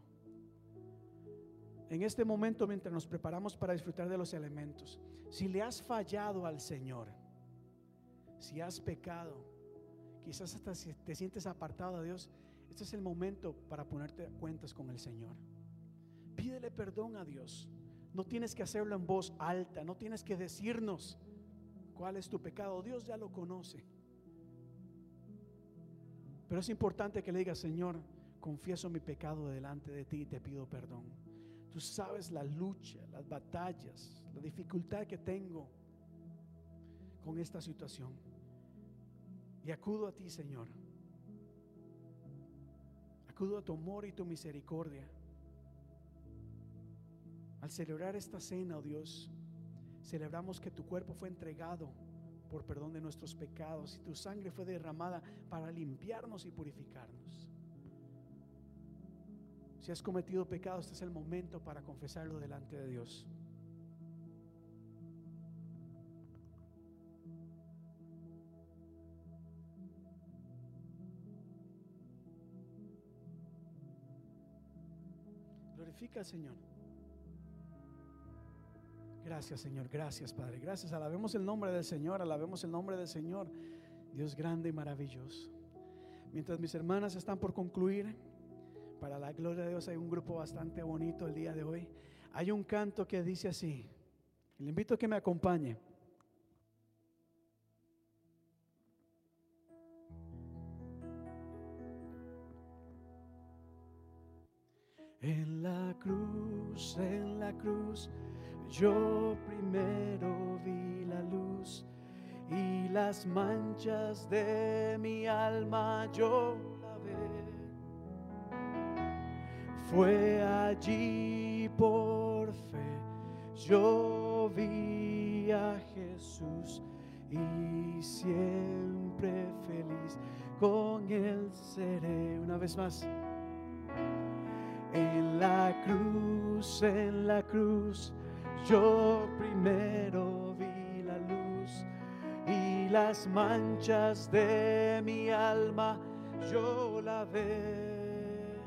B: En este momento, mientras nos preparamos para disfrutar de los elementos, si le has fallado al Señor, si has pecado, quizás hasta si te sientes apartado de Dios, este es el momento para ponerte cuentas con el Señor. Pídele perdón a Dios. No tienes que hacerlo en voz alta, no tienes que decirnos cuál es tu pecado. Dios ya lo conoce. Pero es importante que le digas, Señor, confieso mi pecado delante de ti y te pido perdón. Tú sabes la lucha, las batallas, la dificultad que tengo con esta situación. Y acudo a ti, Señor Acudo a tu amor y tu misericordia. Al celebrar esta cena, oh Dios, celebramos que tu cuerpo fue entregado por perdón de nuestros pecados y tu sangre fue derramada para limpiarnos y purificarnos. Si has cometido pecado, este es el momento para confesarlo delante de Dios. Glorifica Señor. Gracias, Señor. Gracias, Padre. Gracias. Alabemos el nombre del Señor. Alabemos el nombre del Señor. Dios grande y maravilloso. Mientras mis hermanas están por concluir, para la gloria de Dios hay un grupo bastante bonito el día de hoy. Hay un canto que dice así. Le invito a que me acompañe. Cruz, en la cruz, yo primero vi la luz y las manchas de mi alma yo lavé. Fue allí por fe, yo vi a Jesús y siempre feliz con él seré. Una vez más. En la cruz, en la cruz, yo primero vi la luz y las manchas de mi alma yo la ve.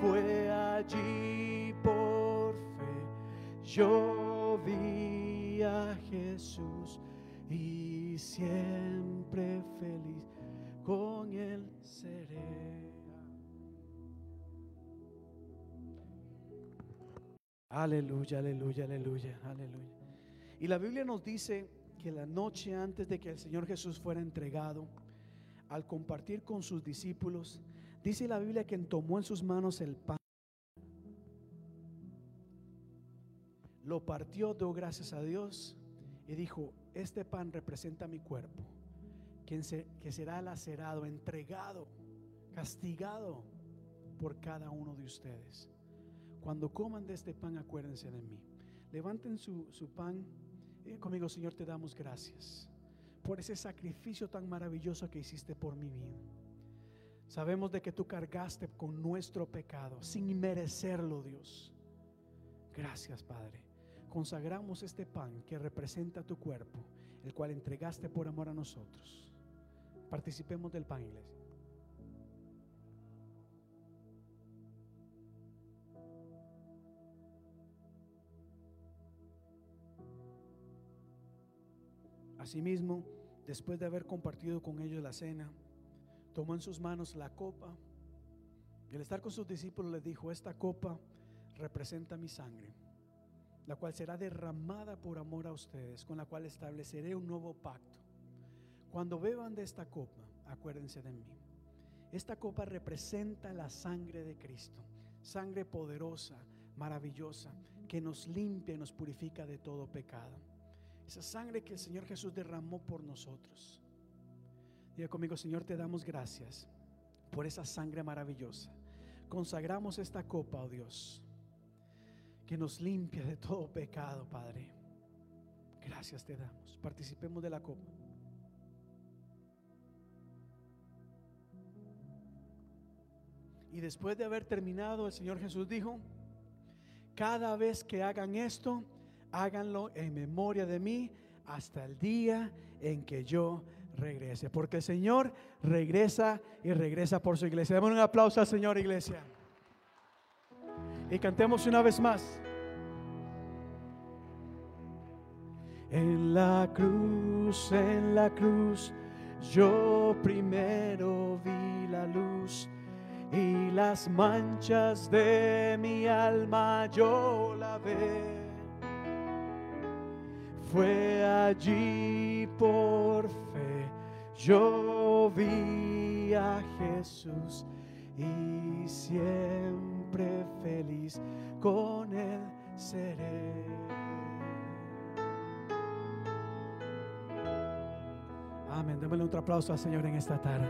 B: Fue allí por fe, yo vi a Jesús y siempre feliz con él seré. Aleluya, aleluya, aleluya, aleluya. Y la Biblia nos dice que la noche antes de que el Señor Jesús fuera entregado, al compartir con sus discípulos, dice la Biblia que tomó en sus manos el pan, lo partió, dio gracias a Dios y dijo, este pan representa mi cuerpo, que, que será lacerado, entregado, castigado por cada uno de ustedes. Cuando coman de este pan, acuérdense de mí. Levanten su, pan. y conmigo, Señor, te damos gracias por ese sacrificio tan maravilloso que hiciste por mi vida. Sabemos de que tú cargaste con nuestro pecado sin merecerlo, Dios. Gracias, Padre. Consagramos este pan que representa tu cuerpo, el cual entregaste por amor a nosotros. Participemos del pan, iglesia. Asimismo, después de haber compartido con ellos la cena, tomó en sus manos la copa y al estar con sus discípulos les dijo, esta copa representa mi sangre, la cual será derramada por amor a ustedes, con la cual estableceré un nuevo pacto. Cuando beban de esta copa, acuérdense de mí. Esta copa representa la sangre de Cristo, sangre poderosa, maravillosa, que nos limpia y nos purifica de todo pecado. Esa sangre que el Señor Jesús derramó por nosotros. Diga conmigo, Señor, te damos gracias por esa sangre maravillosa. Consagramos esta copa, oh Dios, que nos limpia de todo pecado, Padre. Gracias te damos. Participemos de la copa. Y después de haber terminado, el Señor Jesús dijo, cada vez que hagan esto, háganlo en memoria de mí hasta el día en que yo regrese. Porque el Señor regresa y regresa por su iglesia. Demos un aplauso al Señor, iglesia. Y cantemos una vez más. En la cruz, en la cruz, yo primero vi la luz y las manchas de mi alma yo la ve fue allí por fe. Yo vi a Jesús y siempre feliz con él seré. Amén. Démosle otro aplauso al Señor en esta tarde.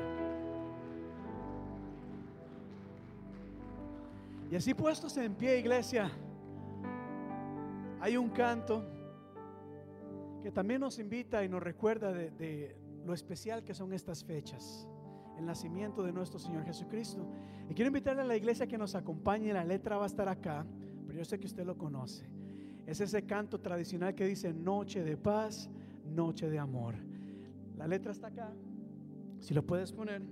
B: Y así puestos en pie, iglesia, hay un canto que también nos invita y nos recuerda de, lo especial que son estas fechas, el nacimiento de nuestro Señor Jesucristo. Y quiero invitarle a la iglesia que nos acompañe, la letra va a estar acá, pero yo sé que usted lo conoce. Es ese canto tradicional que dice noche de paz, noche de amor. La letra está acá, si lo puedes poner.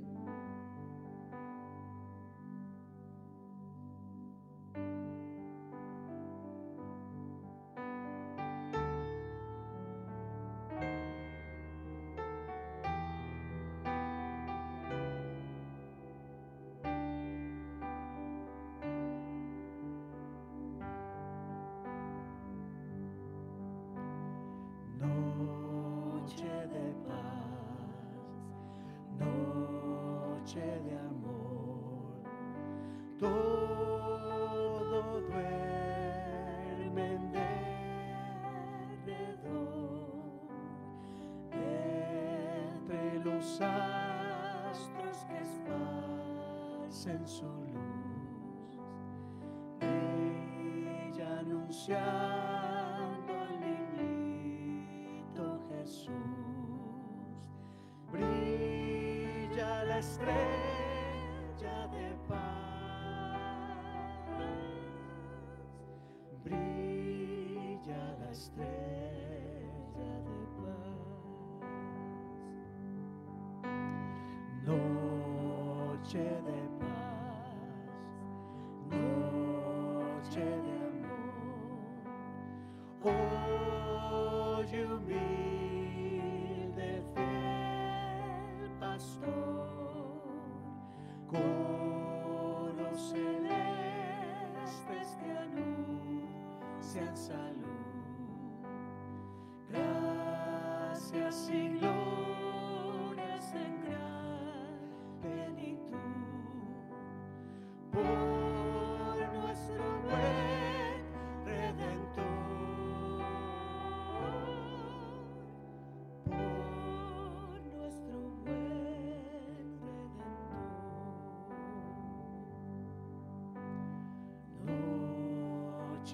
B: Noche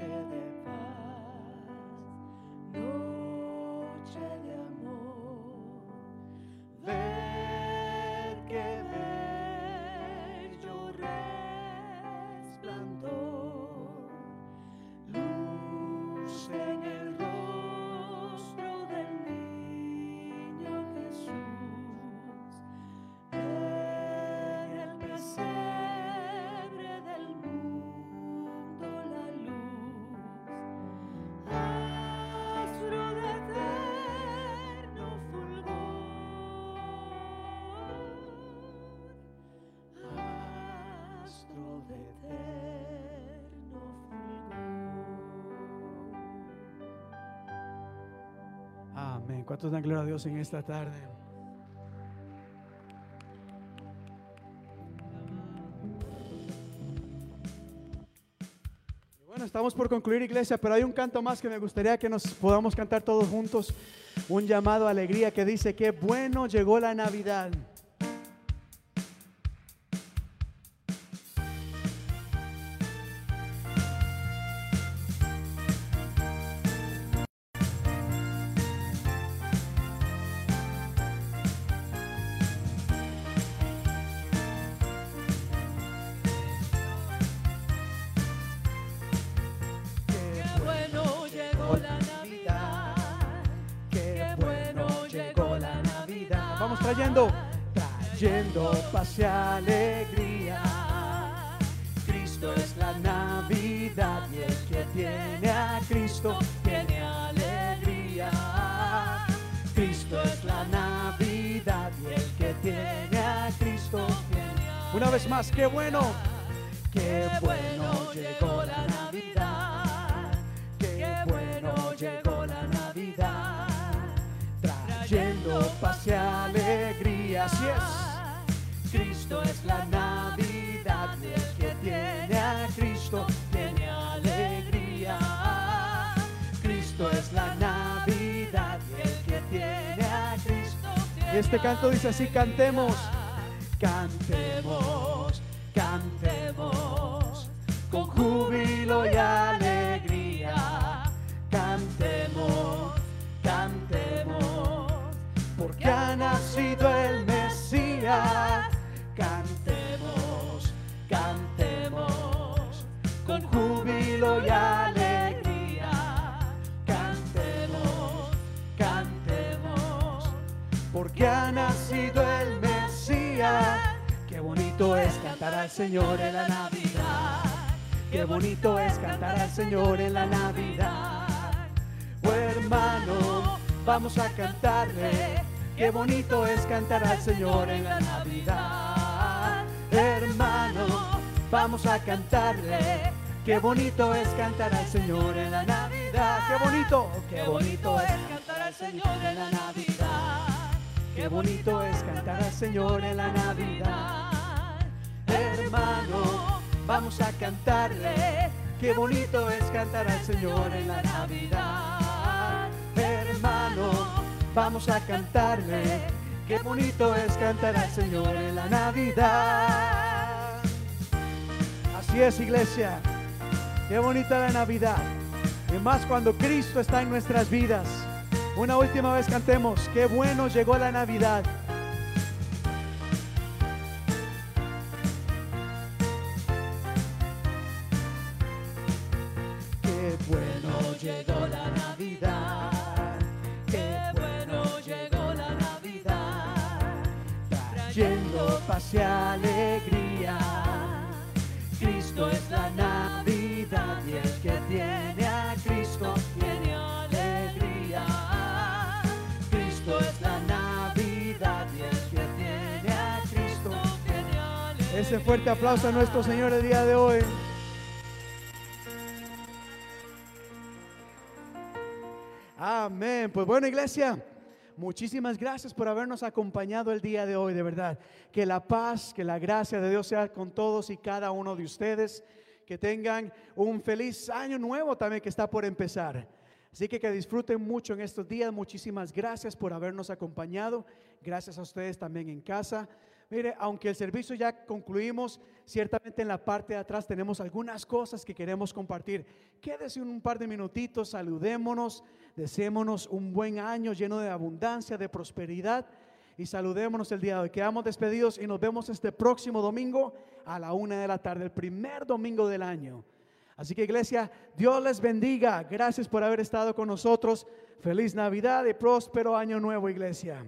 B: redentor. Noche Amén. ¿Cuántos dan gloria a Dios en esta tarde? Bueno, estamos por concluir iglesia, pero hay un canto más que me gustaría que nos podamos cantar todos juntos. Un llamado a alegría que dice que bueno llegó la Navidad.
A: Qué bueno.
B: Qué bueno llegó la Navidad. Qué bueno llegó la Navidad. Trayendo paz y alegría. Así es. Cristo es la Navidad y el que tiene a Cristo tiene alegría. Cristo es la Navidad y el que tiene a Cristo tiene Este canto dice así, cantemos, cantemos, cantemos con júbilo y alegría. Cantemos, cantemos, porque ha nacido el Mesías. Cantemos, cantemos con júbilo y alegría. Cantemos, cantemos, porque ha nacido el Mesías. Bonito es cantar al Señor en la Navidad. Qué bonito es cantar al Señor en la Navidad. Oh hermano, vamos a cantarle. Qué bonito es cantar al Señor en la Navidad. Hermano, vamos a cantarle. Qué bonito es cantar al Señor en la Navidad. Qué bonito, qué bonito es cantar al Señor en la Navidad. Qué bonito es cantar al Señor en la Navidad. Vamos a cantarle. Qué bonito es cantar al Señor en la Navidad. Hermanos, vamos a cantarle. Qué bonito es cantar al Señor en la Navidad. Así es, iglesia. Qué bonita la Navidad. Y más cuando Cristo está en nuestras vidas. Una última vez cantemos. Qué bueno llegó la Navidad. Llegó la Navidad. Qué bueno llegó la Navidad. Trayendo paz alegría. Cristo es la Navidad y el que tiene a Cristo tiene alegría. Cristo es la Navidad y el que tiene a Cristo tiene alegría. Ese fuerte aplauso a nuestro Señor el día de hoy. Amén. Pues bueno, iglesia, muchísimas gracias por habernos acompañado el día de hoy, de verdad. Que la paz, que la gracia de Dios sea con todos y cada uno de ustedes. Que tengan un feliz año nuevo también que está por empezar. Así que que disfruten mucho en estos días. Muchísimas gracias por habernos acompañado. Gracias a ustedes también en casa. Mire, aunque el servicio ya concluimos, ciertamente en la parte de atrás tenemos algunas cosas que queremos compartir. Quédese un par de minutitos, saludémonos, deseémonos un buen año lleno de abundancia, de prosperidad y saludémonos el día de hoy. Quedamos despedidos y nos vemos este próximo domingo a la una de la tarde, el primer domingo del año. Así que iglesia, Dios les bendiga. Gracias por haber estado con nosotros. Feliz Navidad y próspero año nuevo, iglesia.